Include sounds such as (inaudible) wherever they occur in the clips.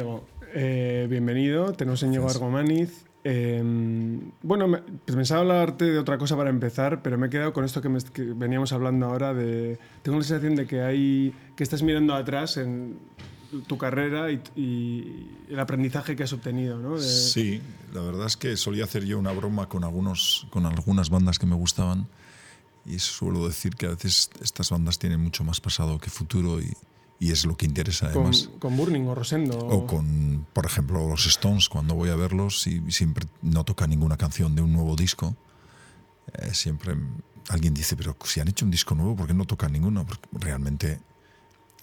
Íñigo, eh, bienvenido. Tenemos a Íñigo Argomaniz. Eh, bueno, me, pues pensaba hablarte de otra cosa para empezar, pero me he quedado con esto que, me- que veníamos hablando ahora. De, tengo la sensación de que hay que estás mirando atrás en tu carrera y, y el aprendizaje que has obtenido, ¿no? De- Sí, la verdad es que solía hacer yo una broma con, algunos, con algunas bandas que me gustaban y suelo decir que a veces estas bandas tienen mucho más pasado que futuro y, y es lo que interesa con, además. con Burning o Rosendo. O con, por ejemplo, los Stones, cuando voy a verlos y siempre no toca ninguna canción de un nuevo disco. eh, siempre alguien dice, pero si han hecho un disco nuevo, ¿por qué no tocan ninguno? Porque realmente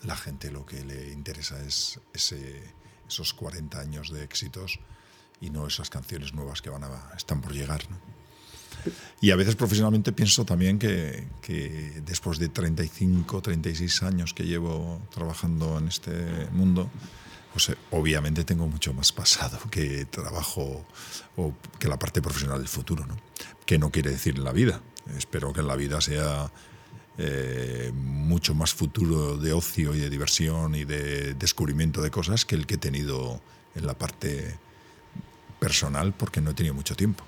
la gente lo que le interesa es ese, esos 40 años de éxitos y no esas canciones nuevas que van a, están por llegar. ¿no? Y a veces profesionalmente pienso también que, después de 35, 36 años que llevo trabajando en este mundo, pues eh, obviamente tengo mucho más pasado que trabajo o que la parte profesional del futuro, ¿no? Que no quiere decir la vida. Espero que en la vida sea eh, mucho más futuro de ocio y de diversión y de descubrimiento de cosas que el que he tenido en la parte personal porque no he tenido mucho tiempo.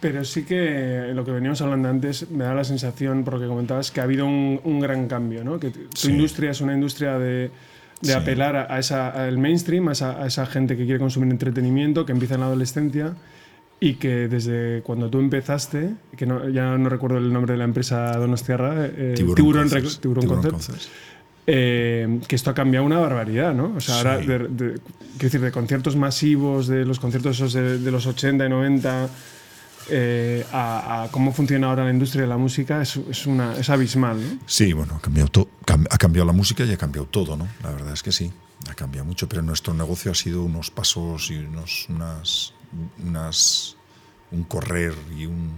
Pero sí que lo que veníamos hablando antes me da la sensación, por lo que comentabas, que ha habido un, un gran cambio, ¿no? Que tu Sí. industria es una industria de, de Sí. apelar a, a esa, al mainstream, a esa, a esa gente que quiere consumir entretenimiento, que empieza en la adolescencia y que desde cuando tú empezaste, que no, ya no recuerdo el nombre de la empresa Donostiarra, eh, Tiburón, Concepts. Tiburón Tiburón Concepts, Concepts. eh, que esto ha cambiado una barbaridad, ¿no? O sea, ahora, Sí. de, de- quiero decir, de conciertos masivos, de los conciertos esos de, de los 80 y 90, eh, a, a cómo funciona ahora la industria de la música, es, es, una, es abismal, ¿no? Sí, bueno, ha cambiado, to- ha cambiado la música y ha cambiado todo, ¿no? La verdad es que sí, ha cambiado mucho, pero nuestro negocio ha sido unos pasos y unos, unas, unas, un correr y, un,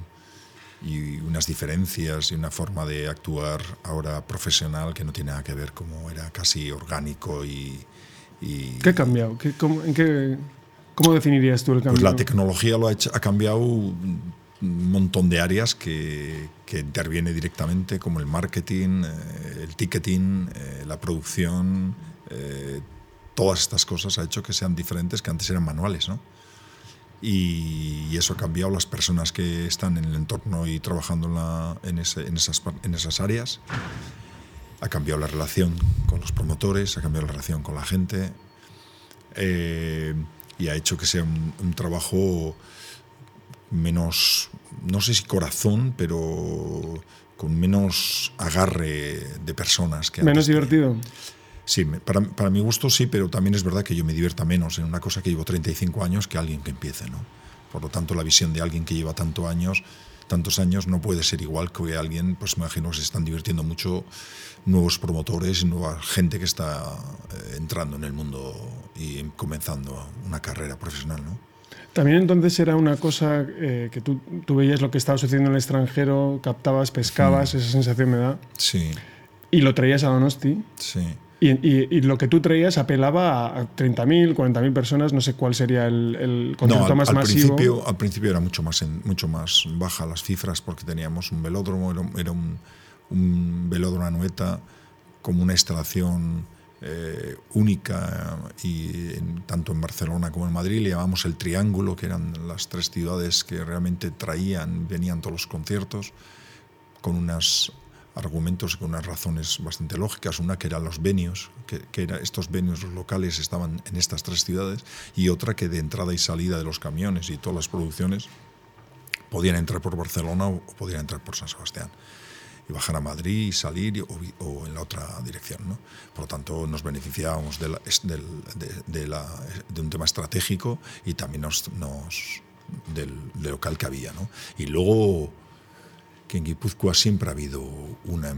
y unas diferencias y una forma de actuar ahora profesional que no tiene nada que ver como era casi orgánico y... y ¿Qué ha cambiado? ¿Qué, cómo, en qué, ¿Cómo definirías tú el cambio? Pues la tecnología lo ha, hecho- ha cambiado un montón de áreas que, que interviene directamente, como el marketing, eh, el ticketing, eh, la producción, eh, todas estas cosas ha hecho que sean diferentes que antes eran manuales, ¿no? Y, y eso ha cambiado las personas que están en el entorno y trabajando en, la- en ese- en esas, en esas áreas. Ha cambiado la relación con los promotores, ha cambiado la relación con la gente. eh, y ha hecho que sea un, un trabajo menos, no sé si corazón, pero con menos agarre de personas. Que ¿Menos tenía. divertido? Sí, para, para mi gusto sí, pero también es verdad que yo me divierta menos en una cosa que llevo 35 años que alguien que empiece, ¿no? Por lo tanto, la visión de alguien que lleva tanto años, tantos años no puede ser igual que alguien, pues me imagino que se están divirtiendo mucho nuevos promotores y nueva gente que está eh, entrando en el mundo y comenzando una carrera profesional, ¿no? También entonces era una cosa eh, que tú, tú veías lo que estaba sucediendo en el extranjero, captabas, pescabas, esa sensación me da, Sí, y lo traías a Donosti. sí. Y, y- y lo que tú traías apelaba a 30.000, 40.000 personas, no sé cuál sería el, el concierto No, al, más al masivo. principio, al principio era mucho más, en- mucho más baja las cifras porque teníamos un velódromo, era, un- era un, un velódromo anueta como una instalación eh, única y en- tanto en Barcelona como en Madrid le llamamos el Triángulo, que eran las tres ciudades que realmente traían, venían todos los conciertos con unos argumentos con unas razones bastante lógicas. Una que eran los venues, que, que era, estos venues los locales estaban en estas tres ciudades, y otra que de entrada y salida de los camiones y todas las producciones podían entrar por Barcelona o, o podían entrar por San Sebastián y bajar a Madrid y salir o, o en la otra dirección. ¿no? Por lo tanto, nos beneficiábamos de, la- de- de la- de un tema estratégico y también nos, nos- del, del local que había. ¿no? Y luego que en Guipúzcoa siempre ha habido una,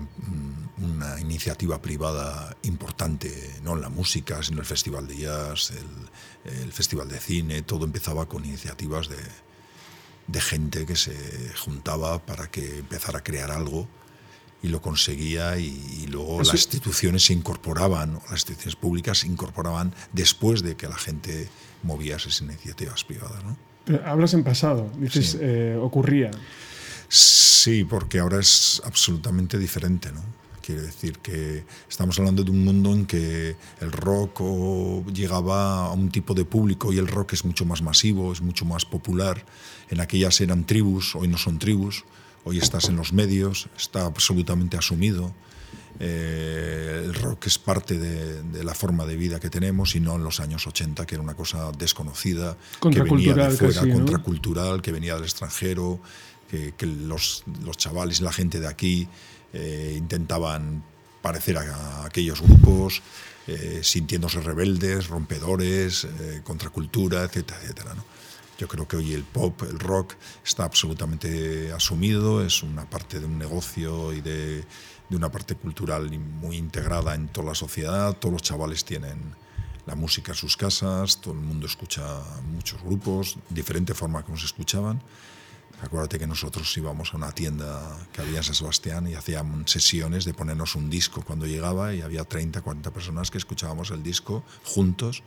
una iniciativa privada importante, no en la música, sino el Festival de Jazz, el, el Festival de Cine, todo empezaba con iniciativas de, de gente que se juntaba para que empezara a crear algo y lo conseguía y, y luego las instituciones se incorporaban, las instituciones públicas se incorporaban después de que la gente movía esas iniciativas privadas. ¿no? Pero hablas en pasado, dices, Sí. eh, ocurría. Sí, porque ahora es absolutamente diferente, ¿no? Quiero decir que estamos hablando de un mundo en que el rock llegaba a un tipo de público y el rock es mucho más masivo, es mucho más popular. En aquellas eran tribus, hoy no son tribus, hoy estás en los medios, está absolutamente asumido. Eh, el rock es parte de, la forma de vida que tenemos y no en los años 80, que era una cosa desconocida, que venía de fuera, contracultural, que venía del extranjero, que, los, los, chavales la gente de aquí eh, intentaban parecer a, aquellos grupos, eh, sintiéndose rebeldes, rompedores, contracultura, etcétera, etcétera. ¿no? Yo creo que hoy el pop, el rock, está absolutamente asumido, es una parte de un negocio y de, de una parte cultural muy integrada en toda la sociedad. Todos los chavales tienen la música en sus casas, todo el mundo escucha muchos grupos, diferente forma como se escuchaban. Acuérdate que nosotros íbamos a una tienda que había en San Sebastián y hacíamos sesiones de ponernos un disco cuando llegaba y había 30, 40 personas que escuchábamos el disco juntos,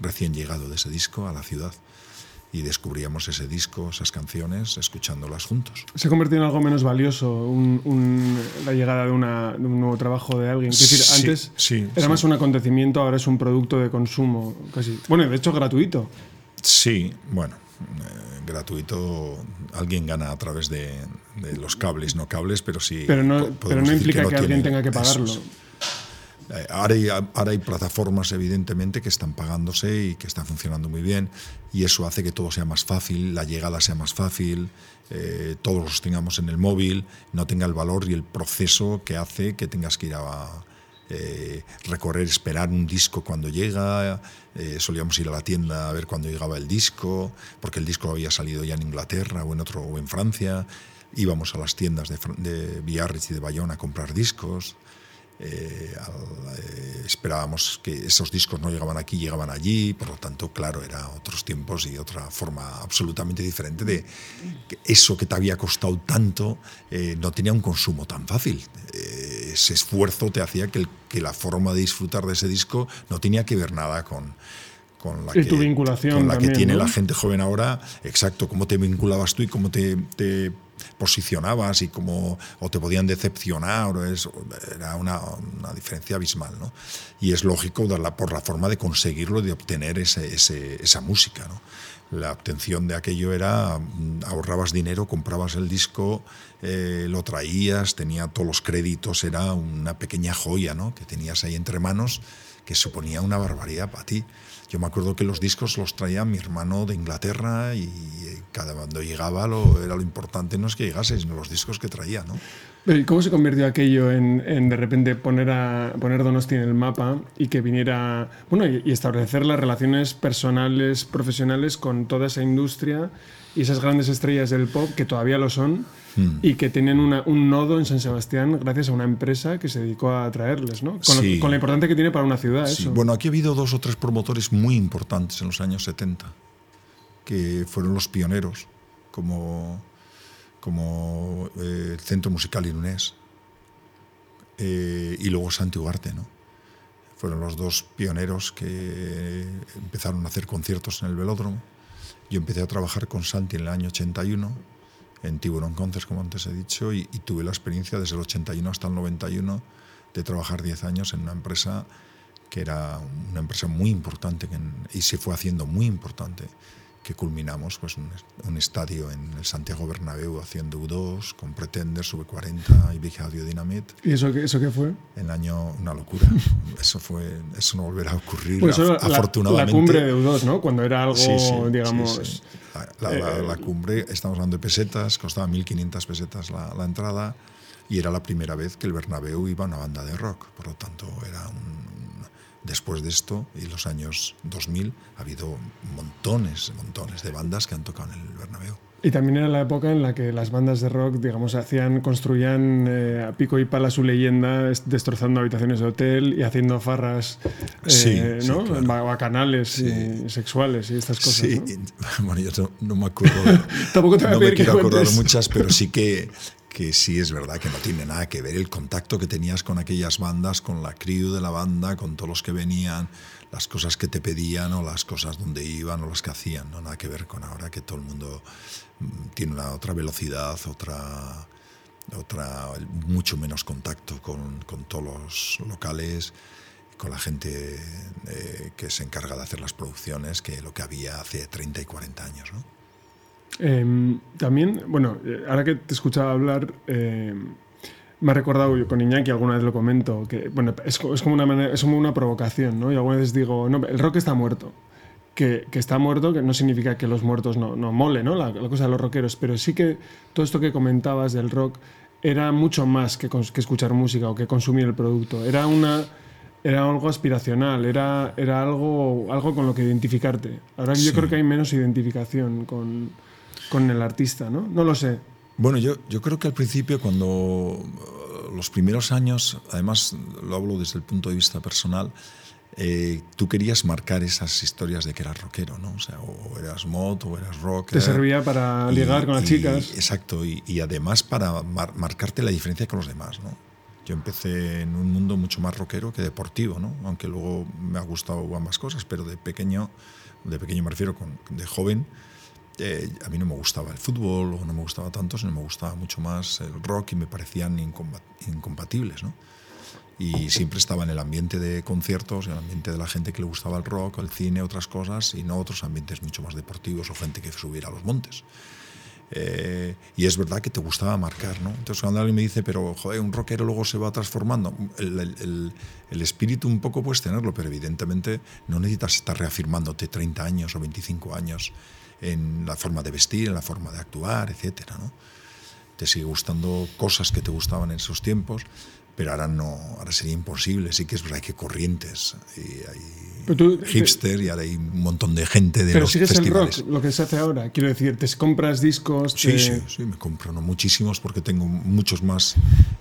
recién llegado de ese disco a la ciudad y descubríamos ese disco, esas canciones, escuchándolas juntos. ¿Se convirtió en algo menos valioso la llegada de, un nuevo trabajo de alguien? Es decir, antes era más un acontecimiento, ahora es un producto de consumo, casi. Bueno, de hecho gratuito. Sí, bueno, gratuito, alguien gana a través de, los cables, no cables, pero sí. Pero no, pero no implica que, alguien tenga que pagarlo. Eh, ahora hay, plataformas, evidentemente, que están pagándose y que están funcionando muy bien, y eso hace que todo sea más fácil, la llegada sea más fácil, eh, todos los tengamos en el móvil, no tenga el valor y el proceso que hace que tengas que ir a eh, recorrer, esperar un disco cuando llega. solíamos ir a la tienda a ver cuando llegaba el disco, porque el disco había salido ya en Inglaterra o en otro o en Francia. Íbamos a las tiendas de, de Biarritz y de Bayonne a comprar discos. Eh, eh, esperábamos que esos discos no llegaban aquí, llegaban allí, por lo tanto, claro, era otros tiempos y otra forma absolutamente diferente de que eso que te había costado tanto eh, no tenía un consumo tan fácil. ese esfuerzo te hacía que, que, la forma de disfrutar de ese disco no tenía que ver nada con, con la, que, con la que tiene la gente joven ahora, exacto, cómo te vinculabas tú y cómo te, te posicionabas y cómo o te podían decepcionar, o eso, era una, diferencia abismal. ¿no? Y es lógico por la forma de conseguirlo, de obtener ese, esa música. ¿no? La obtención de aquello era, mm, ahorrabas dinero, comprabas el disco, eh, lo traías, tenía todos los créditos, era una pequeña joya ¿no? que tenías ahí entre manos que suponía una barbaridad para ti. Yo me acuerdo que los discos los traía mi hermano de Inglaterra y cada cuando llegaba lo, era lo importante no es que llegase, sino los discos que traía, ¿no? ¿Y cómo se convirtió aquello en, de repente poner, a, poner Donosti en el mapa y que viniera, bueno, y, establecer las relaciones personales, profesionales con toda esa industria y esas grandes estrellas del pop que todavía lo son hmm. y que tienen un nodo en San Sebastián gracias a una empresa que se dedicó a traerles, ¿no? Con, lo, con la importancia que tiene para una ciudad. Sí. Bueno, aquí ha habido dos o tres promotores muy importantes en los años 70 que fueron los pioneros, como como eh, el Centro Musical Irunés eh, y luego Santi Ugarte, ¿no? Fueron los dos pioneros que empezaron a hacer conciertos en el velódromo. Yo empecé a trabajar con Santi en el año 81, en Tiburón Concerts, como antes he dicho, y, tuve la experiencia desde el 81 hasta el 91 de trabajar 10 años en una empresa que era una empresa muy importante y se fue haciendo muy importante que culminamos pues, un, estadio en el Santiago Bernabéu haciendo U2 con Pretender, Sube 40 y Big Audio Dynamite. ¿Y eso qué, eso qué fue? En año, una locura. (laughs) eso, fue, eso no volverá a ocurrir, pues afortunadamente. La, cumbre de U2, ¿no? Cuando era algo, digamos... La, la, cumbre, estamos hablando de pesetas, costaba 1.500 pesetas la, la entrada y era la primera vez que el Bernabéu iba a una banda de rock. Por lo tanto, era un, Después de esto, y los años 2000, ha habido montones, montones de bandas que han tocado en el Bernabéu. Y también era la época en la que las bandas de rock, digamos, hacían, construían eh, a pico y pala su leyenda, destrozando habitaciones de hotel y haciendo farras, eh, ¿no? Bacanales y sexuales y estas cosas. Sí, (laughs) bueno, yo no, me acuerdo. (laughs) Tampoco te no me quiero acordar muchas, pero sí que (laughs) que sí es verdad que no tiene nada que ver el contacto que tenías con aquellas bandas, con la crew de la banda, con todos los que venían, las cosas que te pedían o las cosas donde iban o las que hacían, no nada que ver con ahora que todo el mundo mm, tiene una otra velocidad, otra otra mucho menos contacto con, con todos los locales, con la gente eh, que se encarga de hacer las producciones, que lo que había hace 30 y 40 años. Em, también, bueno, eh, ahora que te escuchaba hablar, eh, me ha recordado yo con Iñaki, alguna vez lo comento, que bueno, es, es, como, una es como una provocación, ¿no? Y alguna vez digo, no, el rock está muerto. Que, que, está muerto, que no significa que los muertos no, no mole, ¿no? La, la, cosa de los rockeros, pero sí que todo esto que comentabas del rock era mucho más que, que escuchar música o que consumir el producto. Era una era algo aspiracional, era, era algo, algo con lo que identificarte. Ahora sí. yo creo que hay menos identificación con, con, el artista, ¿no? No lo sé. Bueno, yo, yo creo que al principio, cuando los primeros años, además lo hablo desde el punto de vista personal, eh, tú querías marcar esas historias de que eras rockero, ¿no? O sea, o eras mod o eras rock. Te servía para ligar y, con las y, chicas. Exacto, y, y, además para mar, marcarte la diferencia con los demás, ¿no? Yo empecé en un mundo mucho más rockero que deportivo, ¿no? Aunque luego me ha gustado ambas cosas, pero de pequeño, de pequeño me refiero, con, de joven, eh, a mí no me gustaba el fútbol o no me gustaba tanto, sino me gustaba mucho más el rock y me parecían incompatibles, ¿no? y siempre estaba en el ambiente de conciertos, en el ambiente de la gente que le gustaba el rock, el cine, otras cosas, y no otros ambientes mucho más deportivos o gente que subiera a los montes. Eh, y es verdad que te gustaba marcar, ¿no? Entonces cuando alguien me dice, pero joder, un rockero luego se va transformando, el, el, el, espíritu un poco puedes tenerlo, pero evidentemente no necesitas estar reafirmándote 30 años o 25 años en la forma de vestir, en la forma de actuar, etcétera, ¿no? Te sigue gustando cosas que te gustaban en esos tiempos, pero ahora no, ahora sería imposible. Sí que es verdad que hay corrientes y hay tú, hipster y ahora hay un montón de gente de pero los sigues festivales. el rock, lo que se hace ahora. Quiero decir, te compras discos. Sí, te... sí, sí, me compro no muchísimos porque tengo muchos más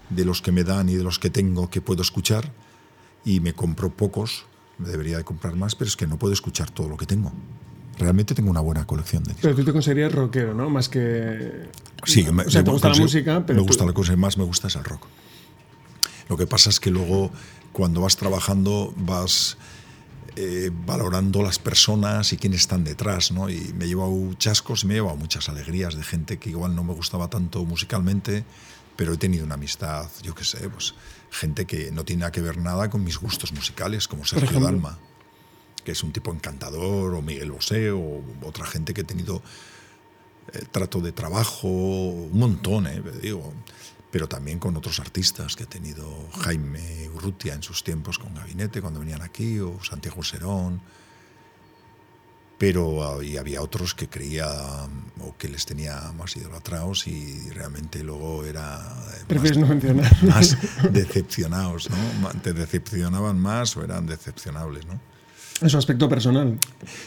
de los que me dan y de los que tengo que puedo escuchar y me compro pocos. Me debería de comprar más, pero es que no puedo escuchar todo lo que tengo. Realmente tengo una buena colección de discos. Pero tú te considerarías rockero, ¿no? Más que. Sí, me, o sea, te gusta la música, pero. Me gusta tú... la cosa que más me gusta es el rock. Lo que pasa es que luego cuando vas trabajando vas eh, valorando las personas y quiénes están detrás, ¿no? Y me he llevado chascos y me he llevado muchas alegrías de gente que igual no me gustaba tanto musicalmente, pero he tenido una amistad, yo qué sé, pues gente que no tiene nada que ver nada con mis gustos musicales, como Sergio Dalma, que es un tipo encantador, o Miguel Bosé, o otra gente que he tenido eh, trato de trabajo, un montón, ¿eh? digo pero también con otros artistas que he tenido, Jaime Urrutia en sus tiempos con Gabinete, cuando venían aquí, o Santiago Serón, pero y había otros que creía o que les tenía más idolatrados y realmente luego era más, no mencionar. (laughs) más decepcionados, ¿no? Te decepcionaban más o eran decepcionables, ¿no? En su aspecto personal.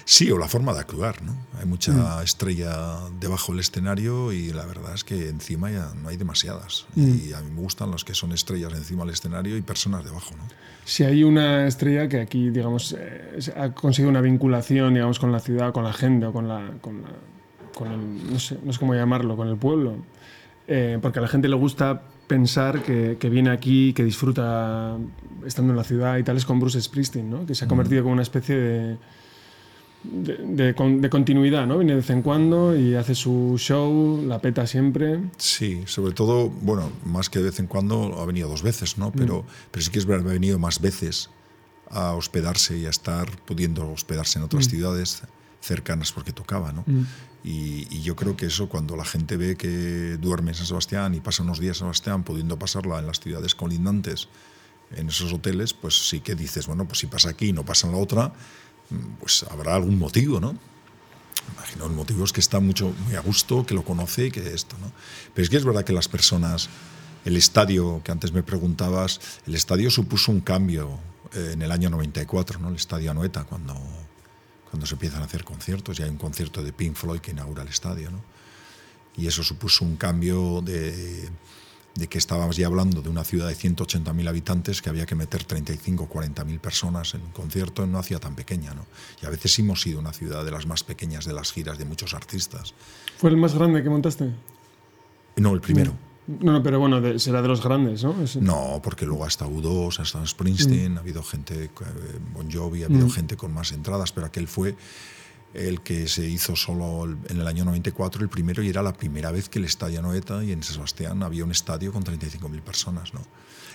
Sí, o la forma de actuar, ¿no? Hay mucha mm. estrella debajo del escenario y la verdad es que encima ya no hay demasiadas. Mm. Y a mí me gustan los que son estrellas encima del escenario y personas debajo, ¿no? Si hay una estrella que aquí, digamos, eh, ha conseguido una vinculación, digamos, con la ciudad, con la gente o con la... Con, la, con el, no, sé, no sé cómo llamarlo, con el pueblo. Eh, porque a la gente le gusta pensar que, que, viene aquí, que disfruta estando en la ciudad y tal, es con Bruce Springsteen, ¿no? que se ha convertido como una especie de, de, de, de, continuidad, ¿no? Viene de vez en cuando y hace su show, la peta siempre. Sí, sobre todo, bueno, más que de vez en cuando, ha venido dos veces, ¿no? Pero, mm. pero sí que es verdad, ha venido más veces a hospedarse y a estar pudiendo hospedarse en otras mm. ciudades cercanas porque tocaba, ¿no? Mm. Y, y, yo creo que eso, cuando la gente ve que duerme en San Sebastián y pasa unos días en San Sebastián, pudiendo pasarla en las ciudades colindantes, en esos hoteles, pues sí que dices, bueno, pues si pasa aquí y no pasa en la otra, pues habrá algún motivo, ¿no? Imagino el motivo es que está mucho, muy a gusto, que lo conoce y que esto, ¿no? Pero es que es verdad que las personas, el estadio, que antes me preguntabas, el estadio supuso un cambio eh, en el año 94, ¿no? El estadio Anoeta, cuando cuando se empiezan a hacer conciertos, y hay un concierto de Pink Floyd que inaugura el estadio, ¿no? Y eso supuso un cambio de, de que estábamos ya hablando de una ciudad de 180.000 habitantes que había que meter 35 o 40.000 personas en un concierto en una ciudad tan pequeña, ¿no? Y a veces hemos sido una ciudad de las más pequeñas de las giras de muchos artistas. ¿Fue el más grande que montaste? No, el primero. No, no, pero bueno, de, será de los grandes, ¿no? Es... No, porque luego hasta U2, hasta Springsteen, mm. ha habido gente, Bon Jovi, ha habido mm. gente con más entradas, pero aquel fue el que se hizo solo en el año 94, el primero, y era la primera vez que el Estadio Anoeta y en Sebastián había un estadio con 35.000 personas. ¿no?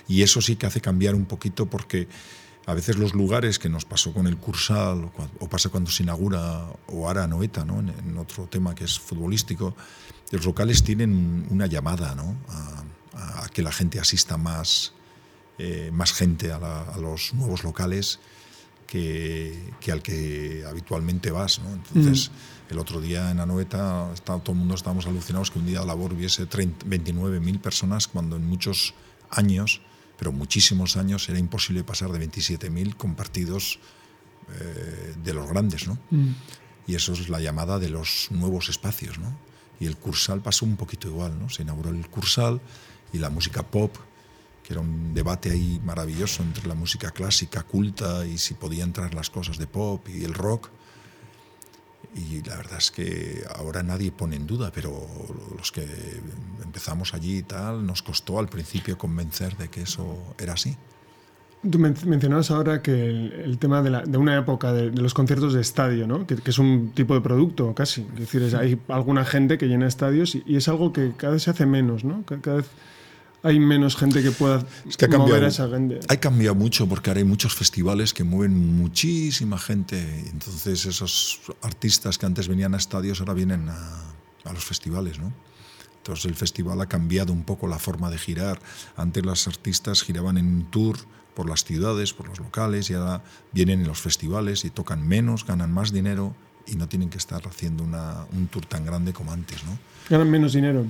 Y eso sí que hace cambiar un poquito porque a veces los lugares que nos pasó con el Cursal o, pasa cuando se inaugura o ahora Anoeta, ¿no? en, otro tema que es futbolístico, los locales tienen una llamada ¿no? a, que la gente asista más, eh, más gente a, a los nuevos locales que, al que habitualmente vas. ¿no? Entonces, mm. el otro día en Anoeta está, todo el mundo estábamos alucinados que un día de labor hubiese 29.000 personas cuando en muchos años, pero muchísimos años, era imposible pasar de 27.000 con partidos eh, de los grandes. ¿no? Mm. Y eso es la llamada de los nuevos espacios. ¿no? Y el Cursal pasó un poquito igual. ¿no? Se inauguró el Cursal y la música pop que era un debate ahí maravilloso entre la música clásica, culta, y si podía entrar las cosas de pop y el rock. Y la verdad es que ahora nadie pone en duda, pero los que empezamos allí y tal, nos costó al principio convencer de que eso era así. Tú mencionabas ahora que el, tema de, la, de, una época de, los conciertos de estadio, ¿no? que, es un tipo de producto casi. Es decir, hay alguna gente que llena estadios y, y, es algo que cada vez se hace menos. ¿no? Cada vez hay menos gente que pueda ha mover a esa gente. Ha cambiado mucho porque ahora hay muchos festivales que mueven muchísima gente. Entonces esos artistas que antes venían a estadios ahora vienen a, los festivales, ¿no? Entonces el festival ha cambiado un poco la forma de girar. Antes los artistas giraban en un tour por las ciudades, por los locales, y ahora vienen en los festivales y tocan menos, ganan más dinero y no tienen que estar haciendo una, un tour tan grande como antes, ¿no? Ganan menos dinero.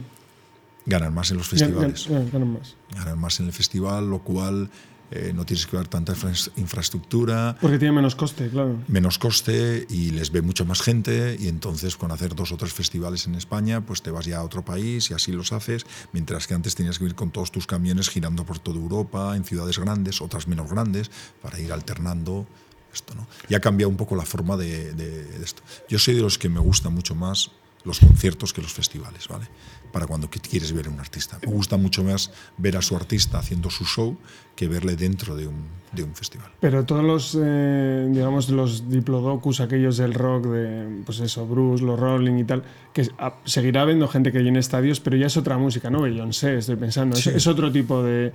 Ganan más en los festivales. Ganan, más. Ganan más en el festival, lo cual eh, no tienes que ver tanta infraestructura. Porque tiene menos coste, claro. Menos coste y les ve mucha más gente y entonces con hacer dos o tres festivales en España, pues te vas ya a otro país y así los haces, mientras que antes tenías que ir con todos tus camiones girando por toda Europa, en ciudades grandes, otras menos grandes, para ir alternando esto. ¿no? Y ha cambiado un poco la forma de, de esto. Yo soy de los que me gusta mucho más los conciertos que los festivales, ¿vale? Para cuando quieres ver a un artista. Me gusta mucho más ver a su artista haciendo su show que verle dentro de un, de un festival. Pero todos los, eh, digamos, los diplodocus, aquellos del rock, de, pues eso, Bruce, los Rolling y tal, que seguirá habiendo gente que llene estadios, pero ya es otra música, ¿no? sé, estoy pensando. Es, otro tipo de...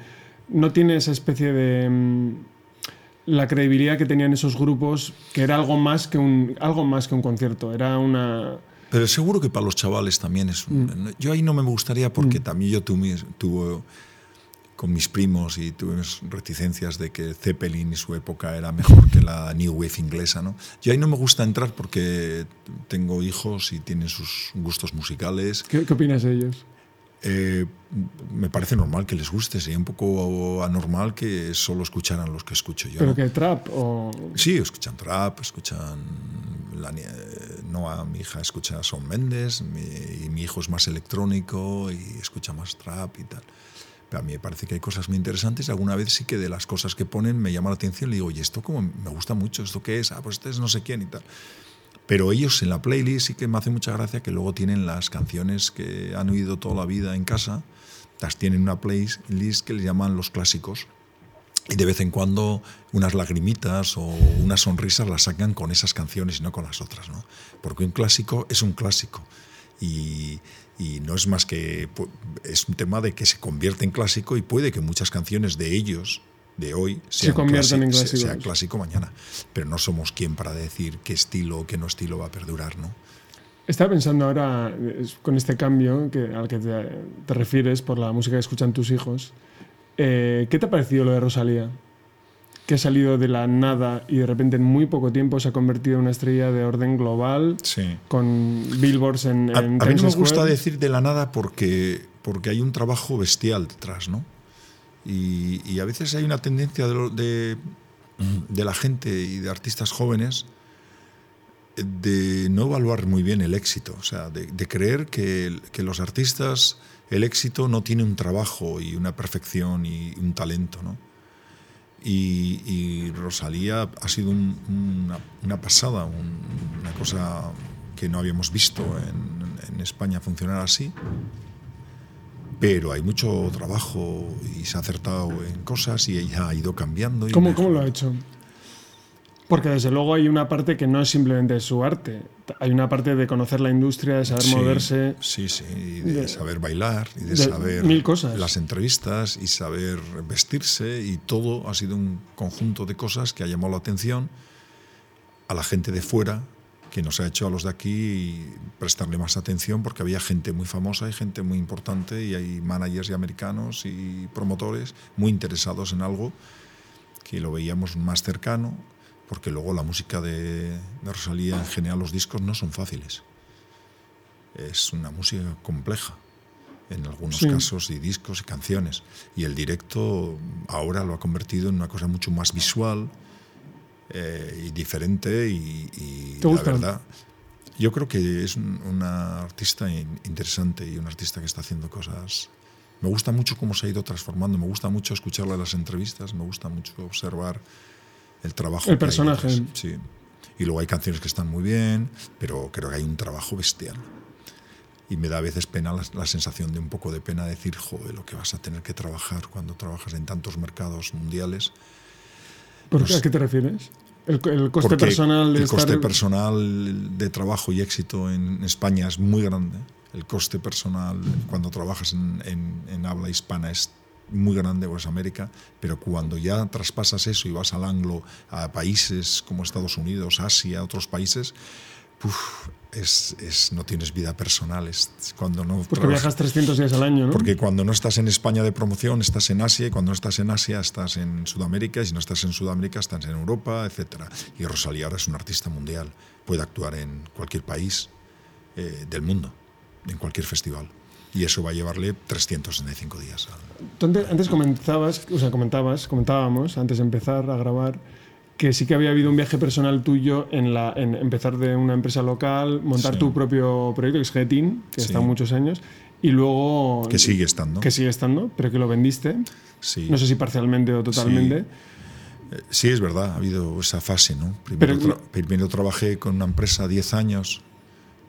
No tiene esa especie de... Mm, la credibilidad que tenían esos grupos, que era algo más que un, algo más que un concierto, era una pero seguro que para los chavales también es... Un, mm. Yo ahí no me gustaría porque mm. también yo tuve, tuve con mis primos y tuve reticencias de que Zeppelin y su época era mejor que la New Wave inglesa. ¿no? Yo ahí no me gusta entrar porque tengo hijos y tienen sus gustos musicales. ¿Qué, qué opinas de ellos? Eh, me parece normal que les guste, sería un poco anormal que solo escucharan los que escucho yo. ¿Pero que trap? O... Sí, escuchan trap, escuchan. La, Noah, mi hija, escucha Son Mendes, mi, y mi hijo es más electrónico y escucha más trap y tal. Pero a mí me parece que hay cosas muy interesantes. Alguna vez sí que de las cosas que ponen me llama la atención y digo, oye, esto como me gusta mucho, ¿esto qué es? Ah, pues este es no sé quién y tal. Pero ellos en la playlist sí que me hace mucha gracia que luego tienen las canciones que han oído toda la vida en casa, las tienen en una playlist que les llaman los clásicos. Y de vez en cuando unas lagrimitas o unas sonrisas las sacan con esas canciones y no con las otras. ¿no? Porque un clásico es un clásico. Y, y no es más que. Es un tema de que se convierte en clásico y puede que muchas canciones de ellos de hoy se conviertan en sea clásico mañana. Pero no somos quien para decir qué estilo o qué no estilo va a perdurar, ¿no? Estaba pensando ahora, con este cambio que, al que te, refieres por la música que escuchan tus hijos, eh, ¿qué te ha parecido lo de Rosalía? Que ha salido de la nada y de repente en muy poco tiempo se ha convertido en una estrella de orden global, sí. con billboards en... A, a mí no me gusta decir de la nada porque, porque hay un trabajo bestial detrás, ¿no? Y, a veces hay una tendencia de, de, la gente y de artistas jóvenes de no evaluar muy bien el éxito, o sea, de, creer que, que, los artistas, el éxito no tiene un trabajo y una perfección y un talento, ¿no? Y, Rosalía ha sido una, una, pasada, una cosa que no habíamos visto en, en España funcionar así pero hay mucho trabajo y se ha acertado en cosas y ella ha ido cambiando. ¿Cómo, ¿Cómo, lo ha hecho? Porque desde luego hay una parte que no es simplemente su arte. Hay una parte de conocer la industria, de saber Sí, moverse. Sí, sí, y de, de- saber bailar, y de, de saber mil cosas. las entrevistas, y saber vestirse, y todo ha sido un conjunto de cosas que ha llamado la atención a la gente de fuera, que nos ha hecho a los de aquí prestarle más atención, porque había gente muy famosa y gente muy importante, y hay managers y americanos y promotores muy interesados en algo que lo veíamos más cercano, porque luego la música de, de Rosalía, en general los discos no son fáciles es una música compleja en algunos Sí. casos y discos y canciones y el directo ahora lo ha convertido en una cosa mucho más visual eh, y diferente y, y ¿Te la gusta? verdad yo creo que es un- una artista in- interesante y un artista que está haciendo cosas me gusta mucho cómo se ha ido transformando me gusta mucho escucharla en las entrevistas me gusta mucho observar el trabajo El hay personaje. sí y luego hay canciones que están muy bien pero creo que hay un trabajo bestial y me da a veces pena la, la sensación de un poco de pena decir, joder, lo que vas a tener que trabajar cuando trabajas en tantos mercados mundiales. ¿Por Pues- qué? ¿A qué te refieres? El, el coste personal de el estar... coste personal de trabajo y éxito en España es muy grande. El coste personal cuando trabajas en, en- en habla hispana es muy grande, o es América, pero cuando ya traspasas eso y vas al anglo, a países como Estados Unidos, Asia, otros países, es, es- no tienes vida personal. Es cuando no Porque viajas 300 días al año, ¿no? porque cuando no estás en España de promoción, estás en Asia, y cuando no estás en Asia, estás en Sudamérica, y si no estás en Sudamérica, estás en Europa, etc. Y Rosalía ahora es una artista mundial, puede actuar en cualquier país eh, del mundo, en cualquier festival. Y eso va a llevarle 365 días. Antes, antes comenzabas, o sea, comentabas, comentábamos antes de empezar a grabar que sí que había habido un viaje personal tuyo en, la, en empezar de una empresa local, montar Sí. tu propio proyecto, que es Getin, que Sí. está muchos años, y luego... Que sigue estando. Que sigue estando, pero que lo vendiste. Sí. No sé si parcialmente o totalmente. Eh, Sí, es verdad, ha habido esa fase, ¿no? Primero, Pero- tra- primero trabajé con una empresa 10 años,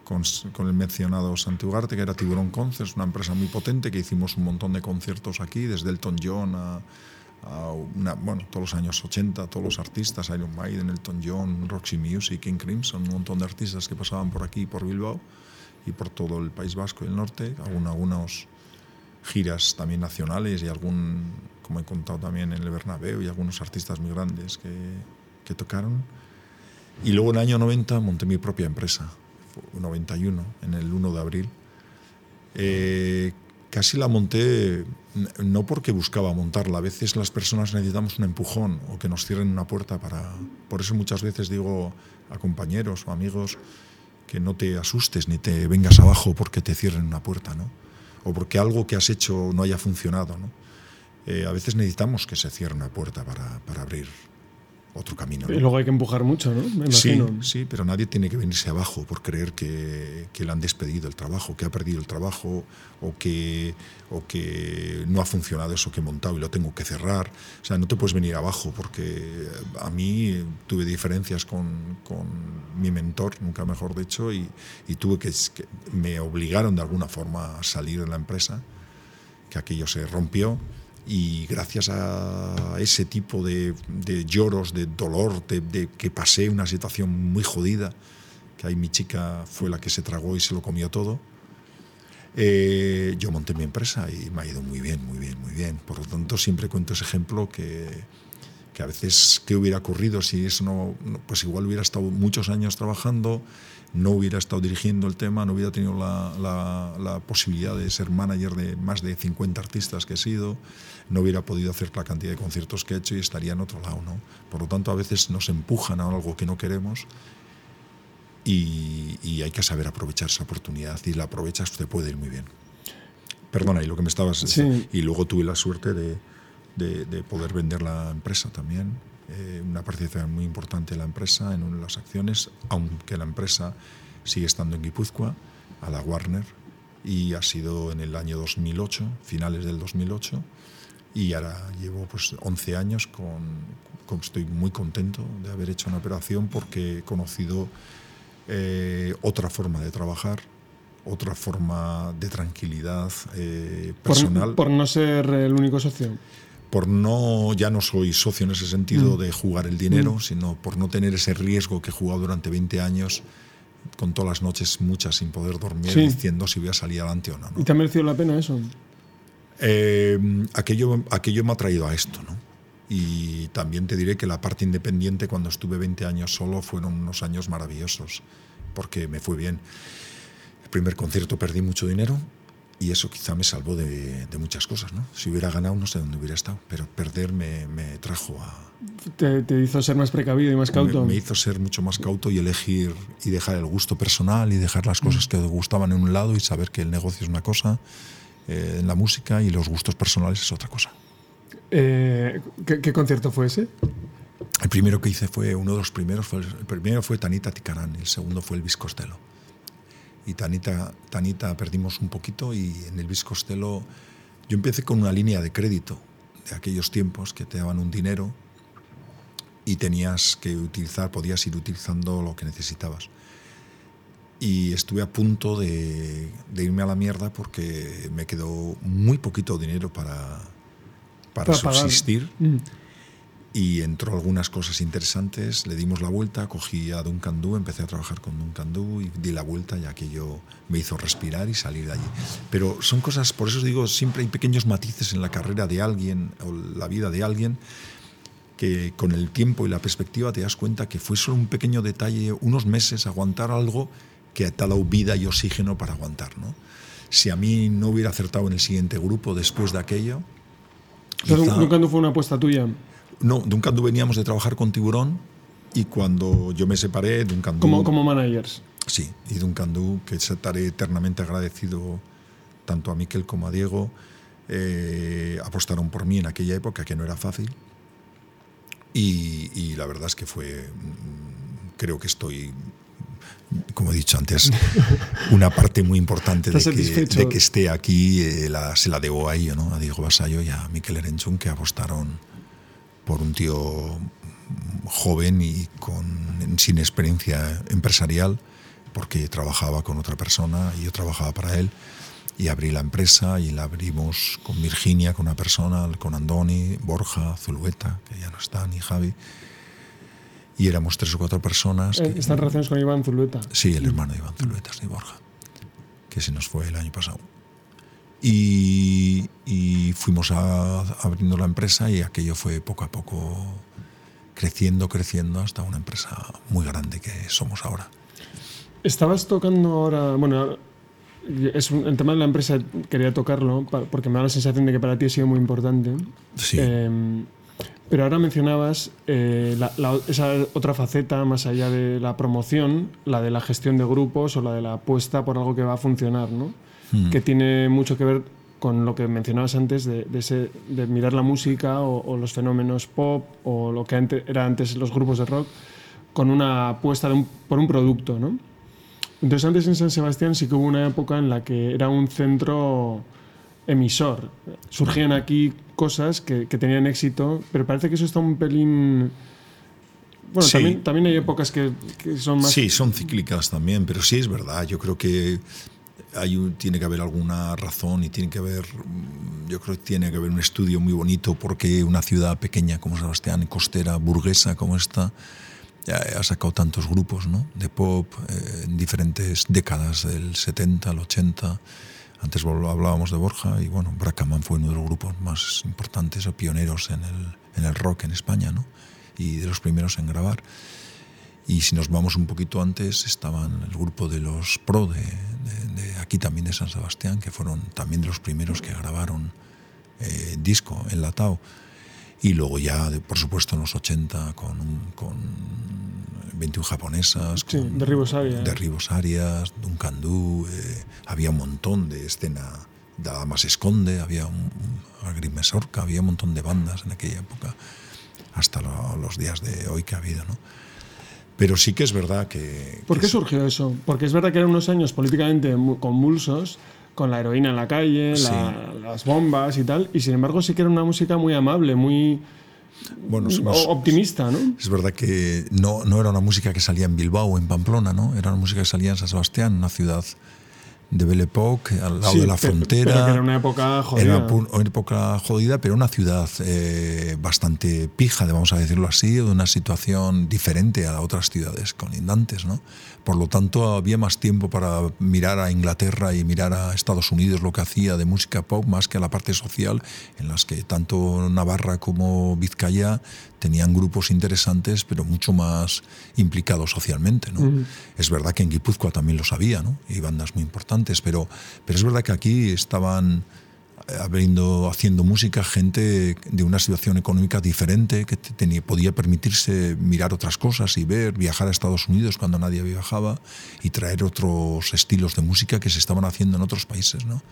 con, el mencionado Santi Ugarte, que era Tiburón Concerts, una empresa muy potente, que hicimos un montón de conciertos aquí, desde Elton John a, a bueno, todos los años 80, todos los artistas, Iron Maiden, Elton John, Roxy Music, King Crimson, un montón de artistas que pasaban por aquí, por Bilbao, y por todo el País Vasco y el norte, algunos giras también nacionales y algún, como he contado también en el Bernabéu, y algunos artistas muy grandes que, que tocaron. Y luego en el año 90 monté mi propia empresa, 91, en el 1 de abril. Eh, casi la monté no porque buscaba montarla, a veces las personas necesitamos un empujón o que nos cierren una puerta para... Por eso muchas veces digo a compañeros o amigos que no te asustes ni te vengas abajo porque te cierren una puerta, ¿no? O porque algo que has hecho no haya funcionado, ¿no? Eh, a veces necesitamos que se cierre una puerta para, para abrir otro camino. ¿no? Y luego hay que empujar mucho, ¿no? Me Sí, imagino. sí, pero nadie tiene que venirse abajo por creer que, que le han despedido el trabajo, que ha perdido el trabajo o que, o que no ha funcionado eso que he montado y lo tengo que cerrar. O sea, no te puedes venir abajo porque a mí tuve diferencias con, con mi mentor, nunca mejor dicho, y, y tuve que, que me obligaron de alguna forma a salir de la empresa, que aquello se rompió y gracias a ese tipo de, de lloros, de dolor, de, de que pasé una situación muy jodida, que ahí mi chica fue la que se tragó y se lo comió todo, eh, yo monté mi empresa y me ha ido muy bien, muy bien, muy bien. Por lo tanto, siempre cuento ese ejemplo que, que a veces, ¿qué hubiera ocurrido si eso no, no- pues igual hubiera estado muchos años trabajando, no hubiera estado dirigiendo el tema, no hubiera tenido la, la- la posibilidad de ser manager de más de 50 artistas que he sido, no hubiera podido hacer la cantidad de conciertos que he hecho y estaría en otro lado, ¿no? Por lo tanto, a veces nos empujan a algo que no queremos y, y hay que saber aprovechar esa oportunidad y la aprovechas, te puede ir muy bien. Perdona, y lo que me estabas... Sí. Y luego tuve la suerte de, de- de poder vender la empresa también, eh, una participación muy importante de la empresa en una de las acciones, aunque la empresa sigue estando en Guipúzcoa, a la Warner, y ha sido en el año 2008, finales del 2008, y ahora llevo pues 11 años con, con- estoy muy contento de haber hecho una operación porque he conocido eh, otra forma de trabajar, otra forma de tranquilidad eh, personal. por no ser el único socio. por no, ya no soy socio en ese sentido mm. de jugar el dinero, mm. sino por no tener ese riesgo que he jugado durante 20 años, con todas las noches muchas sin poder dormir, diciendo si voy a salir adelante o no. ¿Y te ha merecido la pena eso? Eh, aquello, aquello me ha traído a esto, ¿no? Y también te diré que la parte independiente, cuando estuve 20 años solo, fueron unos años maravillosos, porque me fue bien. El primer concierto perdí mucho dinero, y eso quizá me salvó de, muchas cosas. ¿no? Si hubiera ganado, no sé dónde hubiera estado, pero perder me, trajo a. Te, hizo ser más precavido y más cauto. Me, hizo ser mucho más cauto y elegir y dejar el gusto personal y dejar las cosas que te gustaban en un lado y saber que el negocio es una cosa, eh, en la música y los gustos personales es otra cosa. Eh, ¿qué, concierto fue ese? El primero que hice fue, uno de los primeros, fue, el primero fue Tanita Ticarán, el segundo fue Elvis Costello y Tanita, Tanita perdimos un poquito y en el Costello yo empecé con una línea de crédito de aquellos tiempos que te daban un dinero y tenías que utilizar, podías ir utilizando lo que necesitabas. Y estuve a punto de, irme a la mierda porque me quedó muy poquito dinero para, para, subsistir. Mm y entró algunas cosas interesantes, le dimos la vuelta, cogí a Duncan Du, empecé a trabajar con Duncan Du y di la vuelta y aquello me hizo respirar y salir de allí. Pero son cosas, por eso digo, siempre hay pequeños matices en la carrera de alguien o la vida de alguien que con el tiempo y la perspectiva te das cuenta que fue solo un pequeño detalle, unos meses, aguantar algo que te ha dado vida y oxígeno para aguantar. ¿no? Si a mí no hubiera acertado en el siguiente grupo después de aquello... Duncan Du fue una apuesta tuya. No, Duncan Du veníamos de trabajar con Tiburón y cuando yo me separé, Duncan Du... Como, como managers. Sí, y Duncan Du, que estaré eternamente agradecido tanto a Miquel como a Diego, eh, apostaron por mí en aquella época, que no era fácil. Y, la verdad es que fue, mm, creo que estoy, como he dicho antes, (laughs) una parte muy importante de que, de que, esté aquí, eh, la, se la debo a ellos, ¿no? a Diego Basayo y a Miquel Erenchun, que apostaron por un tío joven y con, sin experiencia empresarial, porque trabajaba con otra persona y yo trabajaba para él. Y abrí la empresa y la abrimos con Virginia, con una persona, con Andoni, Borja, Zulueta, que ya no está, ni Javi. Y éramos tres o cuatro personas. Eh, ¿Están relaciones con Iván Zulueta? Sí, el hermano de Iván Zulueta, sí, Borja, que se nos fue el año pasado. Y, fuimos abriendo la empresa y aquello fue poco a poco creciendo, creciendo hasta una empresa muy grande que somos ahora. Estabas tocando ahora, bueno, es el tema de la empresa quería tocarlo porque me da la sensación de que para ti ha sido muy importante. Sí. Em, pero ahora mencionabas eh, esa otra faceta más allá de la promoción, la de la gestión de grupos o la de la apuesta por algo que va a funcionar, ¿no? Hmm. que tiene mucho que ver con lo que mencionabas antes de, de, mirar la música o, los fenómenos pop o lo que antes, era antes los grupos de rock con una apuesta por un producto. ¿no? Entonces antes en San Sebastián sí que hubo una época en la que era un centro emisor. Surgían aquí cosas que, tenían éxito, pero parece que eso está un pelín... Bueno, también, también, hay épocas que, que, son más... Sí, son cíclicas también, pero sí es verdad. Yo creo que tiene que haber alguna razón y tiene que haber, yo creo que tiene que haber un estudio muy bonito porque una ciudad pequeña como Sebastián, costera, burguesa como esta, ha sacado tantos grupos ¿no? de pop eh, en diferentes décadas, del 70 al 80. Antes hablábamos de Borja y bueno, Bracaman fue uno de los grupos más importantes o pioneros en el, en el rock en España ¿no? y de los primeros en grabar. Y si nos vamos un poquito antes, estaban el grupo de los Pro de, aquí también de San Sebastián, que fueron también de los primeros que grabaron eh, disco enlatado. Y luego ya, por supuesto, en los 80 con, con 21 japonesas, sí, con Derribos Arias, Derribos Arias Duncan Du, eh, había un montón de escena, Dama más esconde, había un, un había un montón de bandas en aquella época, hasta los días de hoy que ha habido, ¿no? Pero sí que es verdad que... ¿Por qué surgió eso? Porque es verdad que eran unos años políticamente convulsos, con la heroína en la calle, las bombas y tal, y sin embargo sí que era una música muy amable, muy... Bueno, optimista, ¿no? Es verdad que no, no era una música que salía en Bilbao o en Pamplona, ¿no? Era una música que salía en San Sebastián, una ciudad de Belle Époque, al lado de la frontera. Pero que era una época jodida. Era una, época jodida, pero una ciudad eh, bastante pija, vamos a decirlo así, de una situación diferente a otras ciudades colindantes. ¿no? Por lo tanto, había más tiempo para mirar a Inglaterra y mirar a Estados Unidos lo que hacía de música pop, más que a la parte social, en las que tanto Navarra como Vizcaya tenían grupos interesantes, pero mucho más implicados socialmente. ¿no? Es verdad que en Guipúzcoa también lo sabía, ¿no? y bandas muy importantes pero, pero es verdad que aquí estaban eh, abriendo, haciendo música gente de una situación económica diferente, que tenía, podía permitirse mirar otras cosas y ver, viajar a Estados Unidos cuando nadie viajaba y traer otros estilos de música que se estaban haciendo en otros países. ¿no?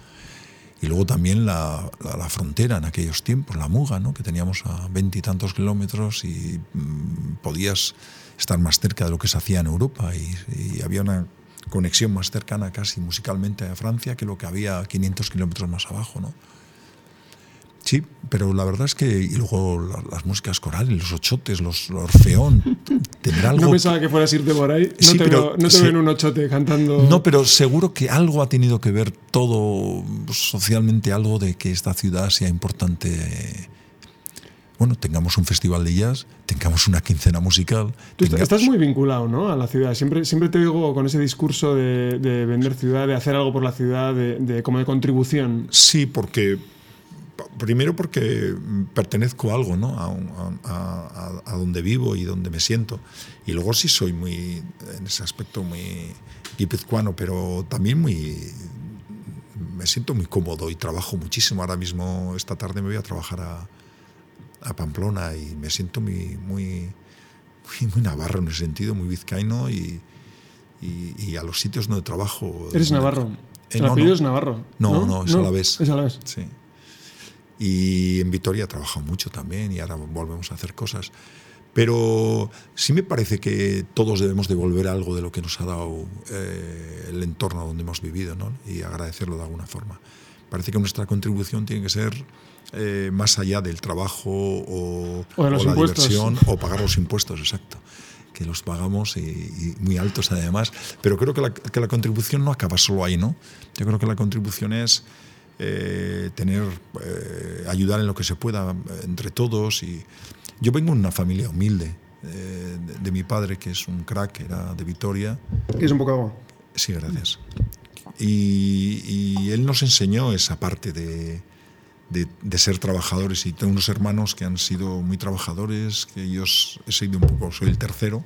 Y luego también la, la, frontera en aquellos tiempos, la Muga, ¿no? que teníamos a veintitantos kilómetros y mm, podías estar más cerca de lo que se hacía en Europa y, y había una conexión más cercana casi musicalmente a Francia que lo que había 500 kilómetros más abajo, ¿no? Sí, pero la verdad es que y luego las, músicas corales, los ochotes, los, orfeón, (laughs) tendrá algo. No pensaba que fueras irte por ahí. No te, pero, no te ven un ochote cantando. No, pero seguro que algo ha tenido que ver todo socialmente, algo de que esta ciudad sea importante bueno, tengamos un festival de jazz, tengamos una quincena musical. Tú estás muy vinculado ¿no? a la ciudad. Siempre, siempre te digo con ese discurso de, vender ciudad, de hacer algo por la ciudad, de, como de contribución. Sí, porque primero porque pertenezco a algo, ¿no? A, a, donde vivo y donde me siento. Y luego sí soy muy, en ese aspecto, muy guipuzcoano, pero también muy... Me siento muy cómodo y trabajo muchísimo. Ahora mismo, esta tarde me voy a trabajar a, a Pamplona y me siento muy, muy, muy, navarro en ese sentido, muy vizcaíno y, y, a los sitios donde trabajo. ¿Eres navarro? ¿El no, es navarro? No, no, es a la vez. Es a la vez. Sí. Y en Vitoria he trabajado mucho también y ahora volvemos a hacer cosas. Pero sí me parece que todos debemos devolver algo de lo que nos ha dado eh, el entorno donde hemos vivido ¿no? y agradecerlo de alguna forma. Parece que nuestra contribución tiene que ser eh, más allá del trabajo o, la diversión o pagar los impuestos, exacto que los pagamos y, muy altos además. Pero creo que la, que la, contribución no acaba solo ahí, ¿no? Yo creo que la contribución es eh, tener, eh, ayudar en lo que se pueda entre todos. Y yo vengo de una familia humilde, de, mi padre que es un crack, era de Vitoria. ¿Quieres un poco de agua? Sí, gracias. Y, y él nos enseñó esa parte de, de, ser trabajadores y tengo unos hermanos que han sido muy trabajadores, que ellos he sido un poco, soy el tercero,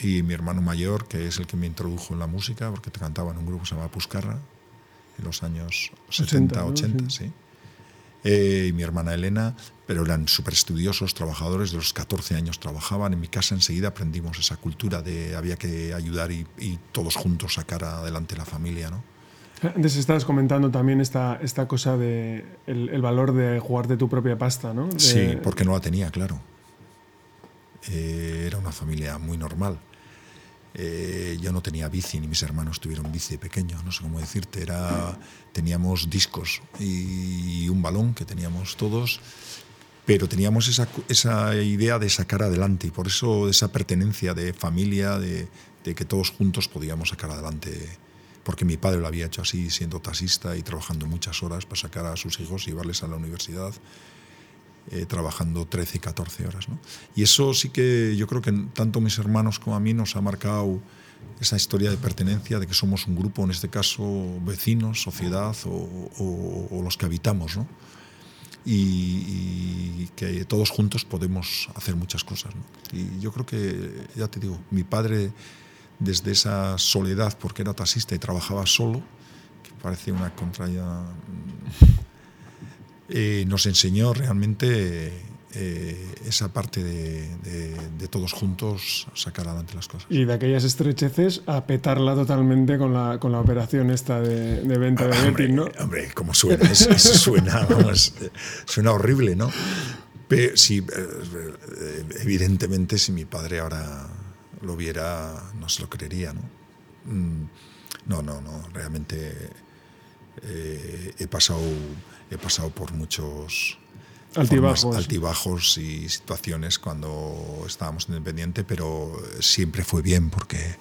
y mi hermano mayor, que es el que me introdujo en la música, porque te cantaba en un grupo que se llamaba Puscarra, en los años 70, 80, sí. Eh, y mi hermana Elena, pero eran súper estudiosos, trabajadores, de los 14 años trabajaban. En mi casa enseguida aprendimos esa cultura de había que ayudar y, y todos juntos sacar adelante la familia, ¿no? Antes estabas comentando también esta, esta cosa de el, valor de jugar de tu propia pasta, ¿no? Sí, porque no la tenía, claro. Eh, era una familia muy normal. Eh, yo no tenía bici, ni mis hermanos tuvieron bici de pequeño, no sé cómo decirte. Era, teníamos discos y un balón que teníamos todos, pero teníamos esa, esa idea de sacar adelante y por eso esa pertenencia de familia, de, de que todos juntos podíamos sacar adelante porque mi padre lo había hecho así, siendo taxista y trabajando muchas horas para sacar a sus hijos y llevarles a la universidad, eh, trabajando 13 y 14 horas. Y eso sí que yo creo que tanto mis hermanos como a mí nos ha marcado esa historia de pertenencia, de que somos un grupo, en este caso vecinos, sociedad o, los que habitamos. ¿no? Y, que todos juntos podemos hacer muchas cosas. Y yo creo que, ya te digo, mi padre desde esa soledad, porque era taxista y trabajaba solo, que parece una contraria, eh, nos enseñó realmente eh, esa parte de, todos juntos sacar adelante las cosas. Y de aquellas estrecheces a petarla totalmente con la, con la operación esta de, venta de hombre, ¿no? Hombre, como suena, suena, suena horrible, ¿no? Pero sí, eh, evidentemente si mi padre ahora lo viera, no se lo creería, ¿no? Mm, no, no, no, realmente eh, he, pasado, he pasado por muchos altibajos. altibajos y situaciones cuando estábamos independientes, pero siempre fue bien porque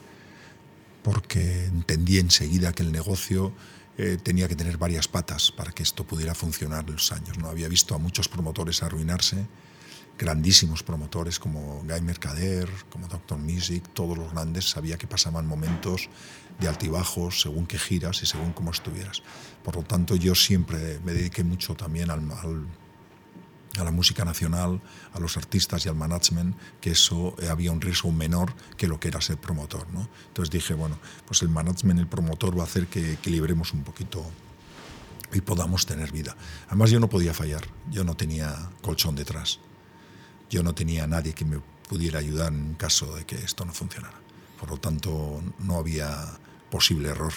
porque entendí enseguida que el negocio eh, tenía que tener varias patas para que esto pudiera funcionar en los años. ¿no? Había visto a muchos promotores arruinarse, grandísimos promotores como Guy Mercader, como Dr. Music, todos los grandes, sabía que pasaban momentos de altibajos según qué giras y según cómo estuvieras. Por lo tanto, yo siempre me dediqué mucho también al, a la música nacional, a los artistas y al management, que eso eh, había un riesgo menor que lo que era ser promotor. ¿no? Entonces dije, bueno, pues el management, el promotor va a hacer que equilibremos un poquito y podamos tener vida. Además yo no podía fallar, yo no tenía colchón detrás yo no tenía nadie que me pudiera ayudar en caso de que esto no funcionara. Por lo tanto, no había posible error.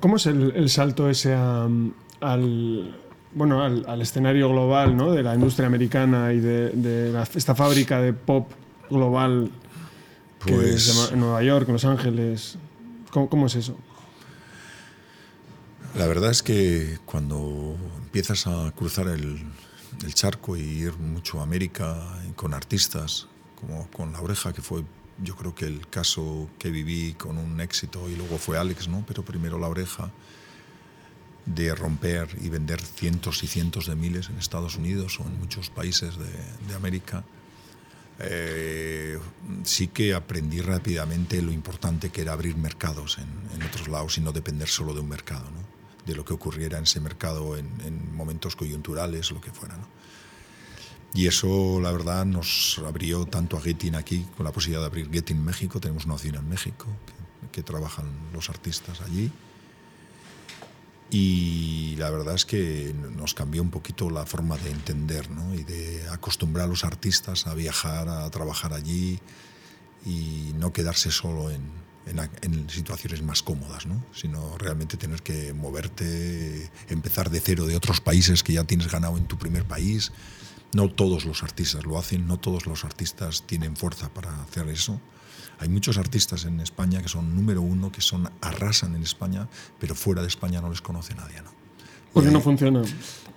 ¿Cómo es el, salto ese al, bueno, al, escenario global ¿no? de la industria americana y de, esta fábrica de pop global que pues en Nueva York, en Los Ángeles? ¿Cómo, ¿Cómo es eso? La verdad es que cuando empiezas a cruzar el, el charco y ir mucho a América con artistas, como con La Oreja, que fue yo creo que el caso que viví con un éxito y luego fue Alex, ¿no? Pero primero La Oreja, de romper y vender cientos y cientos de miles en Estados Unidos o en muchos países de, América. Eh, sí que aprendí rápidamente lo importante que era abrir mercados en, otros lados y no depender solo de un mercado. De lo que ocurriera en ese mercado en, momentos coyunturales, lo que fuera. Y eso, la verdad, nos abrió tanto a Getting aquí, con la posibilidad de abrir Getting México. Tenemos una oficina en México, que, trabajan los artistas allí. Y la verdad es que nos cambió un poquito la forma de entender ¿no? y de acostumbrar a los artistas a viajar, a trabajar allí y no quedarse solo en, en, situaciones más cómodas, ¿no? sino realmente tener que moverte, empezar de cero de otros países que ya tienes ganado en tu primer país. No todos los artistas lo hacen, no todos los artistas tienen fuerza para hacer eso. Hay muchos artistas en España que son número uno, que son arrasan en España, pero fuera de España no les conoce nadie. ¿no? ¿Por qué no funciona?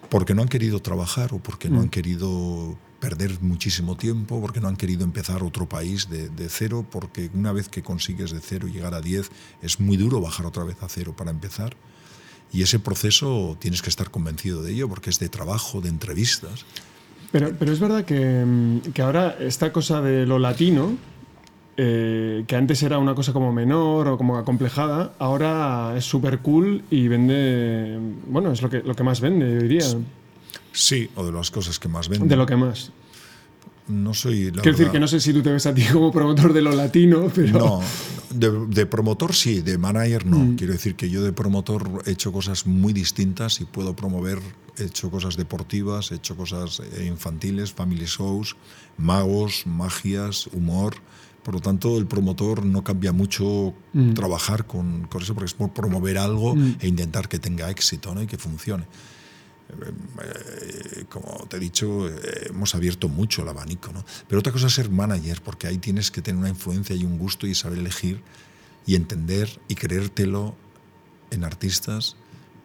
Porque no han querido trabajar o porque no mm. han querido perder muchísimo tiempo porque no han querido empezar otro país de, cero, porque una vez que consigues de cero llegar a 10 es muy duro bajar otra vez a cero para empezar. Y ese proceso tienes que estar convencido de ello porque es de trabajo, de entrevistas. Pero, pero es verdad que, mm, que ahora esta cosa de lo latino, eh, que antes era una cosa como menor o como acomplejada, ahora es súper cool y vende, bueno, es lo que, lo que más vende, yo diría. Sí, o de las cosas que más venden. De lo que más. No soy. Quiero decir que no sé si tú te ves a ti como promotor de lo latino, pero. No, de, promotor sí, de manager no. Mm. Quiero decir que yo de promotor he hecho cosas muy distintas y puedo promover. He hecho cosas deportivas, he hecho cosas eh, infantiles, family shows, magos, magias, humor. Por lo tanto, el promotor no cambia mucho mm. trabajar con, con, eso porque es por promover algo mm. e intentar que tenga éxito ¿no? y que funcione. Eh, como te he dicho, eh, hemos abierto mucho el abanico. ¿no? Pero otra cosa es ser manager, porque ahí tienes que tener una influencia y un gusto y saber elegir y entender y creértelo en artistas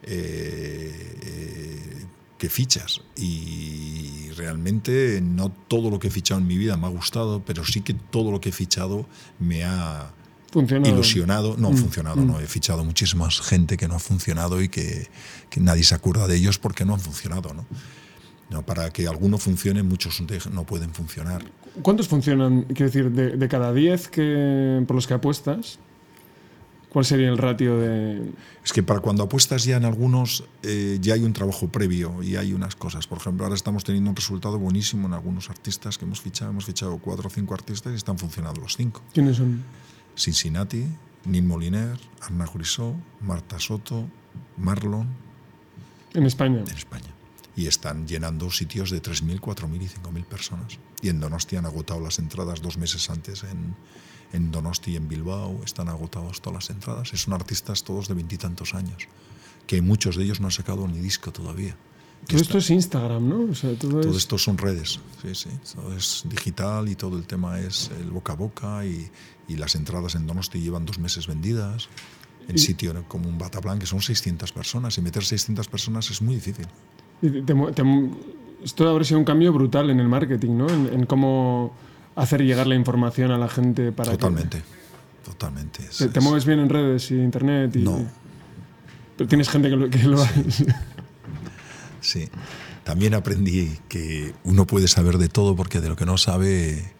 eh, que fichas. Y realmente no todo lo que he fichado en mi vida me ha gustado, pero sí que todo lo que he fichado me ha ilusionado. No ha mm, funcionado, mm. no. He fichado muchísimas gente que no ha funcionado y que, que, nadie se acuerda de ellos porque no han funcionado, ¿no? no para que alguno funcione, muchos no pueden funcionar. ¿Cuántos funcionan? Quiero decir, de, de cada 10 que, por los que apuestas, ¿Cuál sería el ratio de...? Es que para cuando apuestas ya en algunos, eh, ya hay un trabajo previo y hay unas cosas. Por ejemplo, ahora estamos teniendo un resultado buenísimo en algunos artistas que hemos fichado. Hemos fichado cuatro o cinco artistas y están funcionando los cinco. ¿Quiénes son? Cincinnati, Neil Moliner, Arna Jurisó, Marta Soto, Marlon. En España. En España. Y están llenando sitios de 3.000, 4.000 y 5.000 personas. Y en Donosti han agotado las entradas dos meses antes en, en Donosti y en Bilbao. Están agotadas todas las entradas. Son artistas todos de veintitantos años, que muchos de ellos no han sacado ni disco todavía. Todo esto es Instagram, ¿no? todo, esto son redes, sí, sí. Todo es digital y todo el tema es el boca a boca y, y las entradas en Donosti llevan dos meses vendidas en sitio como un Bataplan, que son 600 personas, y meter 600 personas es muy difícil. esto habrá sido un cambio brutal en el marketing, ¿no? En, cómo hacer llegar la información a la gente para Totalmente. totalmente. ¿Te, te mueves bien en redes y internet? Y, No. Pero tienes gente que lo, que lo Sí. También aprendí que uno puede saber de todo porque de lo que no sabe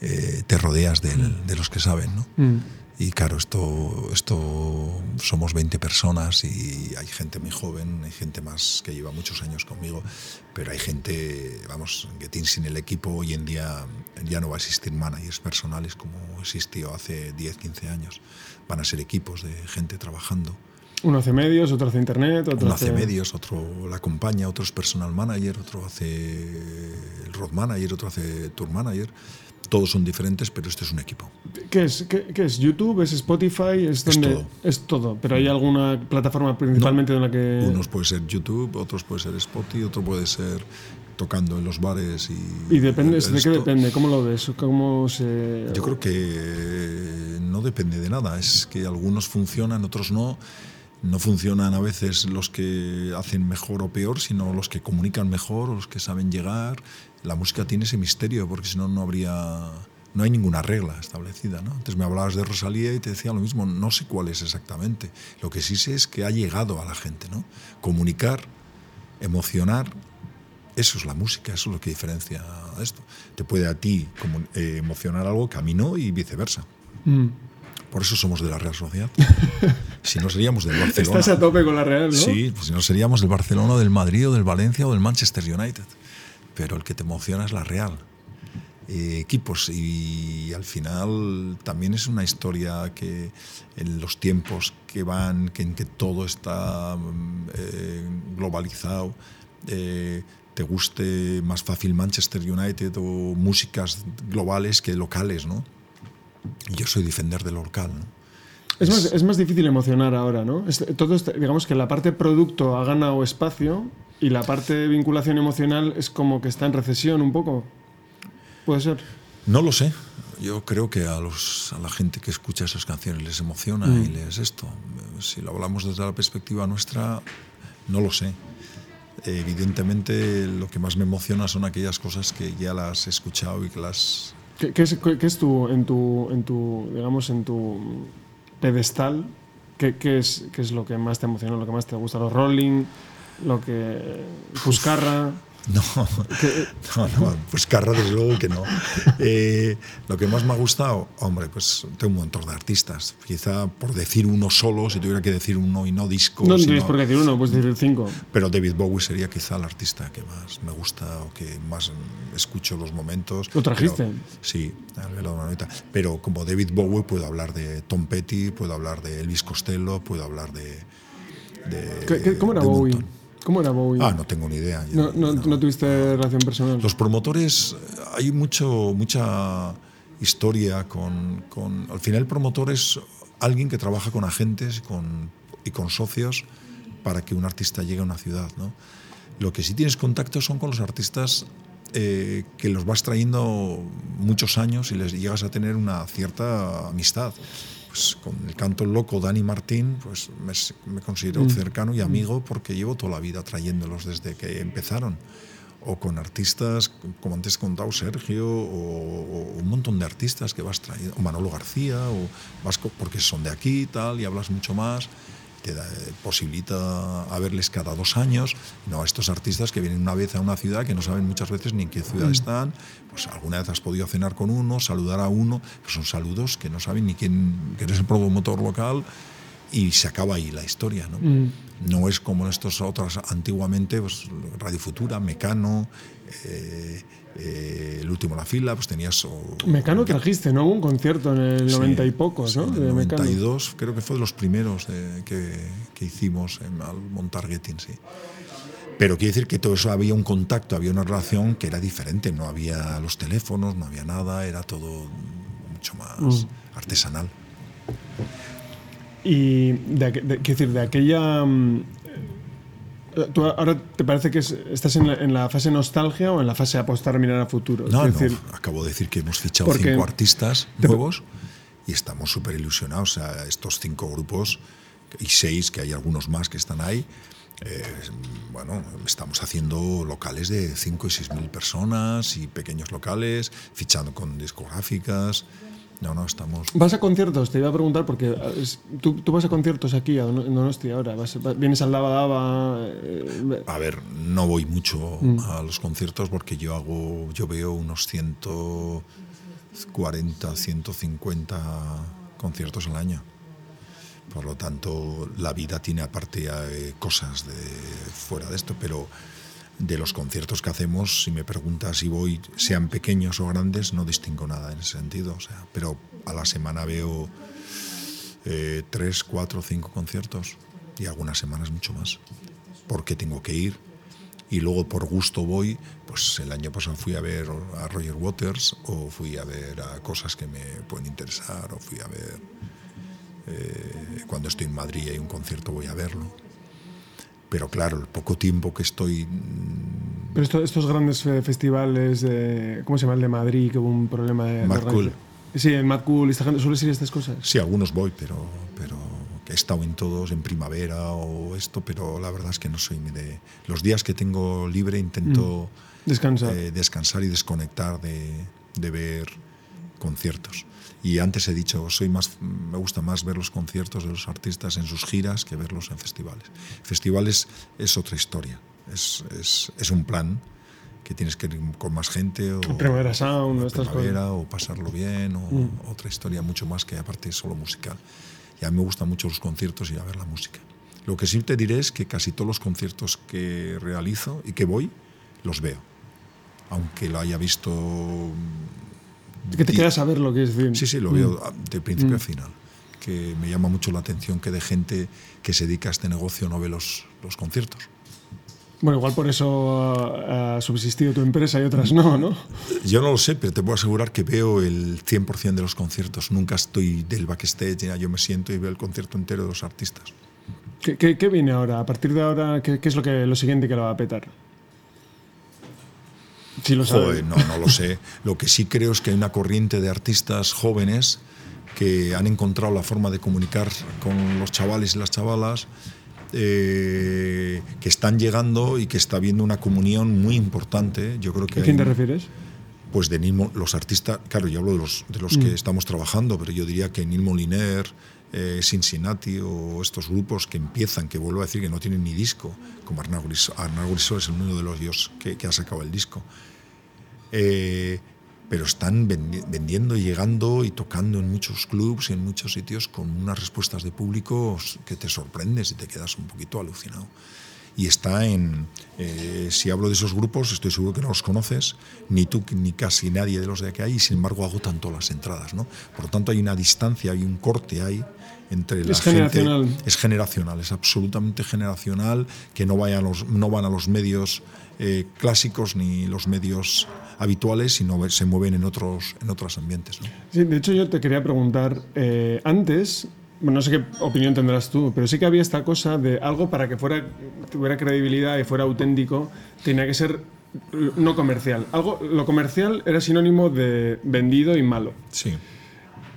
eh, te rodeas del- de los que saben, ¿no? Mm. Y claro, esto, esto somos 20 personas y hay gente muy joven, hay gente más que lleva muchos años conmigo, pero hay gente, vamos, que tiene sin el equipo hoy en día ya no va a existir managers personales como existió hace 10, 15 años. Van a ser equipos de gente trabajando. Uno hace medios, otro hace internet, otro Uno hace medios, otro la acompaña, otro es personal manager, otro hace el road manager, otro hace tour manager. Todos son diferentes, pero este es un equipo. ¿Qué es, qué, qué es? ¿YouTube? ¿Es Spotify? ¿Es, donde, todo. Es todo. Pero hay alguna plataforma principalmente en la que. Unos puede ser YouTube, otros puede ser Spotify, otro puede ser tocando en los bares y... ¿Y depende, de qué depende? ¿Cómo lo ves? ¿Cómo se.? Yo creo que no depende de nada, es que algunos funcionan, otros no. No funcionan a veces los que hacen mejor o peor, sino los que comunican mejor, los que saben llegar. La música tiene ese misterio, porque si no, no habría. No hay ninguna regla establecida. ¿no? Antes me hablabas de Rosalía y te decía lo mismo, no sé cuál es exactamente. Lo que sí sé es que ha llegado a la gente. ¿no? Comunicar, emocionar, eso es la música, eso es lo que diferencia esto. Te puede a ti eh, emocionar algo que a y viceversa. Mm. Por eso somos de la Real Sociedad. (laughs) si no seríamos del Barcelona. Estás a tope con la Real, ¿no? Sí, pues si no seríamos del Barcelona, o del Madrid, o del Valencia, o del Manchester United. Pero el que te emociona es la Real. Eh, equipos y, al final también es una historia que en los tiempos que van, que en que todo está mm, eh, globalizado, eh, te guste más fácil Manchester United o músicas globales que locales, ¿no? Yo soy defender de lo local, ¿no? Es más, es más difícil emocionar ahora, ¿no? Es- todo este- digamos que la parte producto ha ganado espacio y la parte vinculación emocional es como que está en recesión un poco. Puede ser. No lo sé. Yo creo que a, los, a la gente que escucha esas canciones les emociona y les esto. Si lo hablamos desde la perspectiva nuestra, no lo sé. Evidentemente, lo que más me emociona son aquellas cosas que ya las he escuchado y que las. ¿Qué, es, qué es tu, en tu, en tu, digamos, en tu pedestal? ¿Qué, es, ¿Qué es lo que más te emociona, lo que más te gusta? ¿Los Rolling? ¿Lo que... Fuscarra? (laughs) No, no, no, pues Carra, desde luego que no. Eh, lo que más me ha gustado, hombre, pues tengo un montón de artistas. Quizá por decir uno solo, si tuviera que decir uno y no disco. No sino- tienes por qué decir uno, puedes decir cinco. Pero David Bowie sería quizá el artista que más me gusta o que más escucho los momentos. ¿Lo trajiste? Pero- sí. Pero como David Bowie puedo hablar de Tom Petty, puedo hablar de Elvis Costello, puedo hablar de... de- ¿Qué- qué- ¿Cómo era Bowie? montón. ¿Cómo era Bowie? Ah, no tengo ni idea. No, no, no. no tuviste relación personal. Los promotores, eh, hay mucho, mucha historia con, con- Al final el promotor es alguien que trabaja con agentes con, y con socios para que un artista llegue a una ciudad. ¿no? Lo que sí tienes contacto son con los artistas eh, que los vas trayendo muchos años y les llegas a tener una cierta amistad. Pues con el canto loco Dani Martín, pues me, me considero cercano y amigo porque llevo toda la vida trayéndolos desde que empezaron. O con artistas, como antes contado, Sergio, o, o un montón de artistas que vas trayendo, o Manolo García, o vas co- porque son de aquí y tal, y hablas mucho más te da- posibilita a verles cada dos años, no a estos artistas que vienen una vez a una ciudad que no saben muchas veces ni en qué ciudad están, pues alguna vez has podido cenar con uno, saludar a uno, pues son saludos que no saben ni quién, que eres el promotor local y se acaba ahí la historia, ¿no? No es como estos otros antiguamente, pues Radio Futura, Mecano, eh, eh, El Último en la Fila, pues tenías... o- Mecano trajiste, ¿no? Un concierto en el Sí, 90 y pocos, sí, ¿no? En De el Mecano. 92, creo que fue de los primeros de- que, que hicimos en, al montar Getting, sí. Pero quiere decir que todo eso había un contacto, había una relación que era diferente, no había los teléfonos, no había nada, era todo mucho más Mm. artesanal. Y, de, decir, de aquella... eh, ¿Tú ahora te parece que es- estás en la, en la fase nostalgia o en la fase apostar a mirar a futuro? No, no, decir, acabo de decir que hemos fichado cinco artistas nuevos y estamos súper ilusionados. O sea, estos cinco grupos y seis, que hay algunos más que están ahí, eh, bueno, estamos haciendo locales de 5 y 6 mil personas y pequeños locales, fichando con discográficas. No, no, estamos. ¿Vas a conciertos? Te iba a preguntar porque es- tú, tú vas a conciertos aquí a Donosti ahora. Vas- va- vienes al Lava Dava. eh, A ver, no voy mucho Mm. a los conciertos porque yo hago, yo veo unos 140, 150 conciertos al año. Por lo tanto, la vida tiene aparte eh, cosas de fuera de esto, pero de los conciertos que hacemos, si me preguntas si voy, sean pequeños o grandes, no distingo nada en ese sentido. Pero a la semana veo eh, tres, cuatro, cinco conciertos y algunas semanas mucho más, porque tengo que ir. Y luego por gusto voy, pues el año pasado fui a ver a Roger Waters o fui a ver a cosas que me pueden interesar o fui a ver eh, cuando estoy en Madrid y hay un concierto voy a verlo. Pero claro, el poco tiempo que estoy mm, Pero esto- estos grandes eh, festivales, de, ¿cómo se llama el de Madrid? Que hubo un problema de. Mad. Cool. Sí, el Mad Cool. Esta gente, ¿Sueles ir a estas cosas? Sí, algunos voy, pero, pero he estado en todos, en primavera o esto, pero la verdad es que no soy ni de... Los días que tengo libre intento Descansa. eh, descansar y desconectar de, de ver conciertos. Y antes he dicho, soy más, me gusta más ver los conciertos de los artistas en sus giras que verlos en festivales. Festivales es otra historia, es, es, es un plan que tienes que ir con más gente o Primavera Sound, o estas cosas. Mm. primavera o pasarlo bien o otra historia mucho más que aparte solo musical. Y a mí me gustan mucho los conciertos y a ver la música. Lo que sí te diré es que casi todos los conciertos que realizo y que voy, los veo. Aunque lo haya visto... Que te di- quedas a ver lo que es decir. Sí, sí, lo veo a- de principio a final. Que me llama mucho la atención que de gente que se dedica a este negocio no ve los, los conciertos. Bueno, igual por eso ha, ha subsistido tu empresa y otras no, ¿no? Yo no lo sé, pero te puedo asegurar que veo el 100% de los conciertos. Nunca estoy del backstage, yo me siento y veo el concierto entero de los artistas. ¿Qué, qué- qué viene ahora? A partir de ahora, ¿qué, qué es lo, que, lo siguiente que lo va a petar? Si lo sabes. Joder, no, no lo sé. Lo que sí creo es que hay una corriente de artistas jóvenes que han encontrado la forma de comunicar con los chavales y las chavalas, eh, que están llegando y que está habiendo una comunión muy importante. Yo creo que ¿A quién te hay- refieres? pues de Neil, Mo- los artistas, claro, yo hablo de los, de los que estamos trabajando, pero yo diría que Neil Moliner, eh, Cincinnati o estos grupos que empiezan, que vuelvo a decir que no tienen ni disco, como Arnau Grisó es uno de los dios que, que ha sacado el disco. Eh, pero están vendi- vendiendo y llegando y tocando en muchos clubs y en muchos sitios con unas respuestas de público que te sorprendes y te quedas un poquito alucinado y está en, eh, si hablo de esos grupos, estoy seguro que no los conoces, ni tú ni casi nadie de los de que hay, y sin embargo agotan todas las entradas, ¿no? Por lo tanto hay una distancia, hay un corte ahí entre la Es gente. generacional. Es generacional, es absolutamente generacional, que no, vayan los, no van a los medios eh, clásicos ni los medios habituales, sino se mueven en otros, en otros ambientes, ¿no? Sí, de hecho yo te quería preguntar, eh, antes, no sé qué opinión tendrás tú, pero sí que había esta cosa de algo para que fuera, tuviera credibilidad y fuera auténtico, tenía que ser no comercial. Algo, lo comercial era sinónimo de vendido y malo. Sí.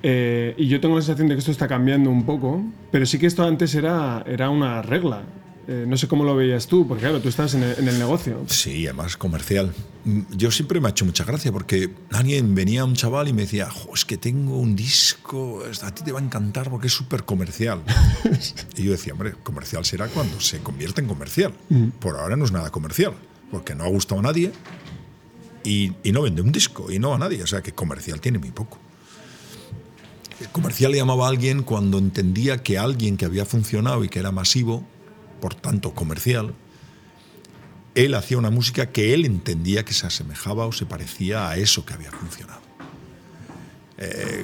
Eh, y yo tengo la sensación de que esto está cambiando un poco, pero sí que esto antes era, era una regla. Eh, no sé cómo lo veías tú, porque claro, tú estás en el, en el negocio. Sí, además comercial. Mm, Yo siempre me ha hecho mucha gracia porque alguien venía un chaval y me decía, "Jo, es que tengo un disco, a ti te va a encantar porque es súper comercial. (laughs) y yo decía, hombre, comercial será cuando se convierte en comercial. Por ahora no es nada comercial, porque no ha gustado a nadie y, y no vende un disco y no a nadie. O sea que comercial tiene muy poco. Comercial le llamaba a alguien cuando entendía que alguien que había funcionado y que era masivo, por tanto comercial, él hacía una música que él entendía que se asemejaba o se parecía a eso que había funcionado. Eh,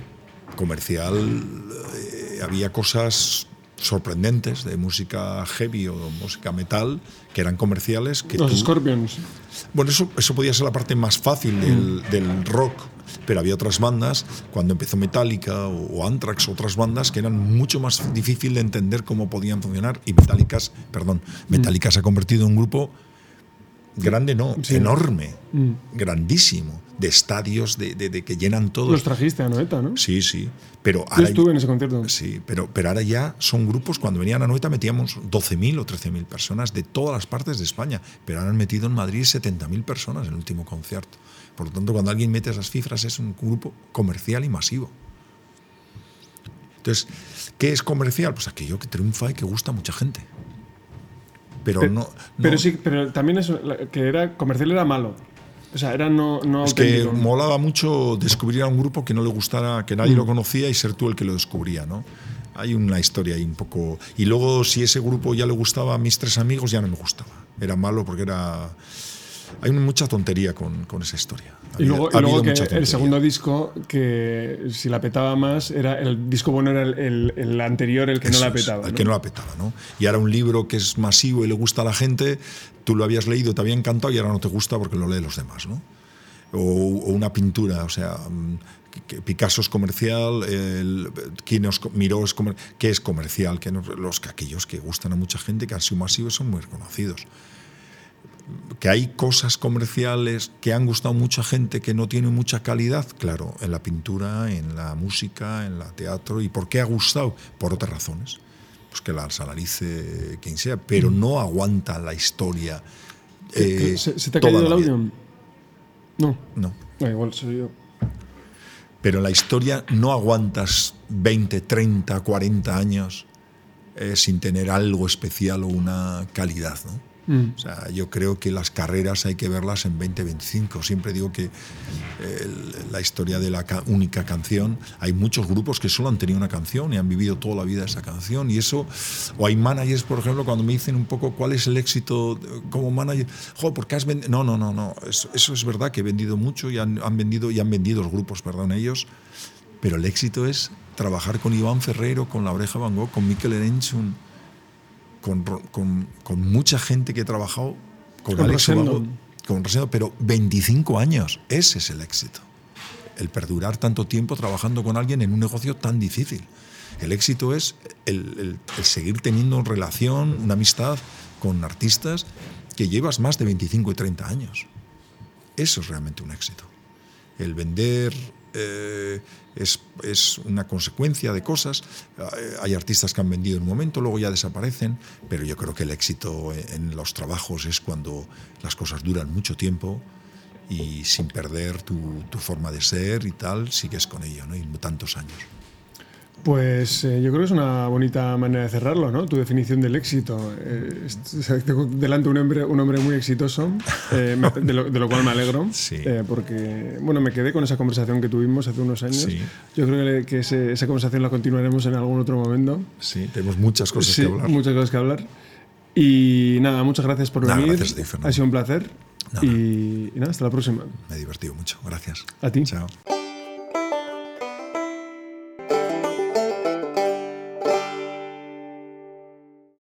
comercial eh, había cosas sorprendentes de música heavy o música metal que eran comerciales que Los tú- Scorpions. bueno, eso, eso podía ser la parte más fácil del, del rock, pero había otras bandas, cuando empezó Metallica o, Anthrax, otras bandas que eran mucho más difícil de entender cómo podían funcionar y Metallica, perdón, Metallica se ha convertido en un grupo grande, no, Sí. enorme, grandísimo, de estadios de, de- de que llenan todos. Los trajiste a Noeta, ¿no? Sí, sí, pero Yo ahora, estuve en ese concierto. sí, pero, pero ahora ya son grupos, cuando venían a Noeta metíamos 12.000 o 13.000 personas de todas las partes de España, pero ahora han metido en Madrid 70.000 personas en el último concierto. Por lo tanto, cuando alguien mete esas cifras es un grupo comercial y masivo. Entonces, ¿qué es comercial? Pues aquello que triunfa y que gusta a mucha gente. Pero, no, Pero sí, pero también eso, que era comercial era malo. O sea, era no, no Es que molaba mucho descubrir a un grupo que no le gustara, que nadie lo mm. conocía y ser tú el que lo descubría, ¿no? Hay una historia ahí un poco. Y luego, si ese grupo ya le gustaba a mis tres amigos, ya no me gustaba. Era malo porque era. Hay mucha tontería con, con esa historia. y luego, que el segundo disco, que si la petaba más, era el disco bueno era el, el, anterior, el que no la petaba. el que no la petaba, ¿no? Y ahora un libro que es masivo y le gusta a la gente, tú lo habías leído, te había encantado y ahora no te gusta porque lo leen los demás, ¿no? O, o una pintura, o sea, que Picasso es comercial, el, Miró es comercial, ¿qué es comercial? Que los que aquellos que gustan a mucha gente, que han sido masivos, son muy reconocidos. Que hay cosas comerciales que han gustado mucha gente que no tienen mucha calidad, claro, en la pintura, en la música, en la teatro. ¿Y por qué ha gustado? Por otras razones. Pues que las analice quien sea, pero mm. no aguanta la historia. Eh, ¿Se, te ha caído el audio? No. No. Ah, igual soy yo. Pero en la historia no aguantas 20, 30, 40 años eh, sin tener algo especial o una calidad. ¿no? Mm. O sea, yo creo que las carreras hay que verlas en 2025. Siempre digo que la historia de la única canción, hay muchos grupos que solo han tenido una canción y han vivido toda la vida esa canción. Y eso, o hay managers, por ejemplo, cuando me dicen un poco cuál es el éxito como manager, jo, ¿por qué has vendido? No, no, no, no. Eso, es verdad que he vendido mucho y han, vendido y han vendido los grupos, perdón, ellos. Pero el éxito es trabajar con Iván Ferrero, con La Oreja Van Gogh, con Mikel Erenchun con, con, con, mucha gente que he trabajado con, con Alex con Rosendo, pero 25 años, ese es el éxito. El perdurar tanto tiempo trabajando con alguien en un negocio tan difícil. El éxito es el, el, seguir teniendo relación, una amistad con artistas que llevas más de 25 y 30 años. Eso es realmente un éxito. El vender eh, es, es, una consecuencia de cosas. Eh, hay artistas que han vendido en un momento, luego ya desaparecen, pero yo creo que el éxito en los trabajos es cuando las cosas duran mucho tiempo y sin perder tu, forma de ser y tal, sigues con ello, ¿no? Y tantos años. Pues eh, yo creo que es una bonita manera de cerrarlo, ¿no? Tu definición del éxito. Eh, tengo delante un hombre, un hombre muy exitoso, eh, (laughs) de, lo, cual me alegro, porque bueno, me quedé con esa conversación que tuvimos hace unos años. Yo creo que, esa conversación la continuaremos en algún otro momento. Sí, tenemos muchas cosas que hablar. Muchas cosas que hablar. Y nada, muchas gracias por venir. ha sido un placer. Y, y nada, hasta la próxima. Me he divertido mucho. Gracias. A ti. Chao.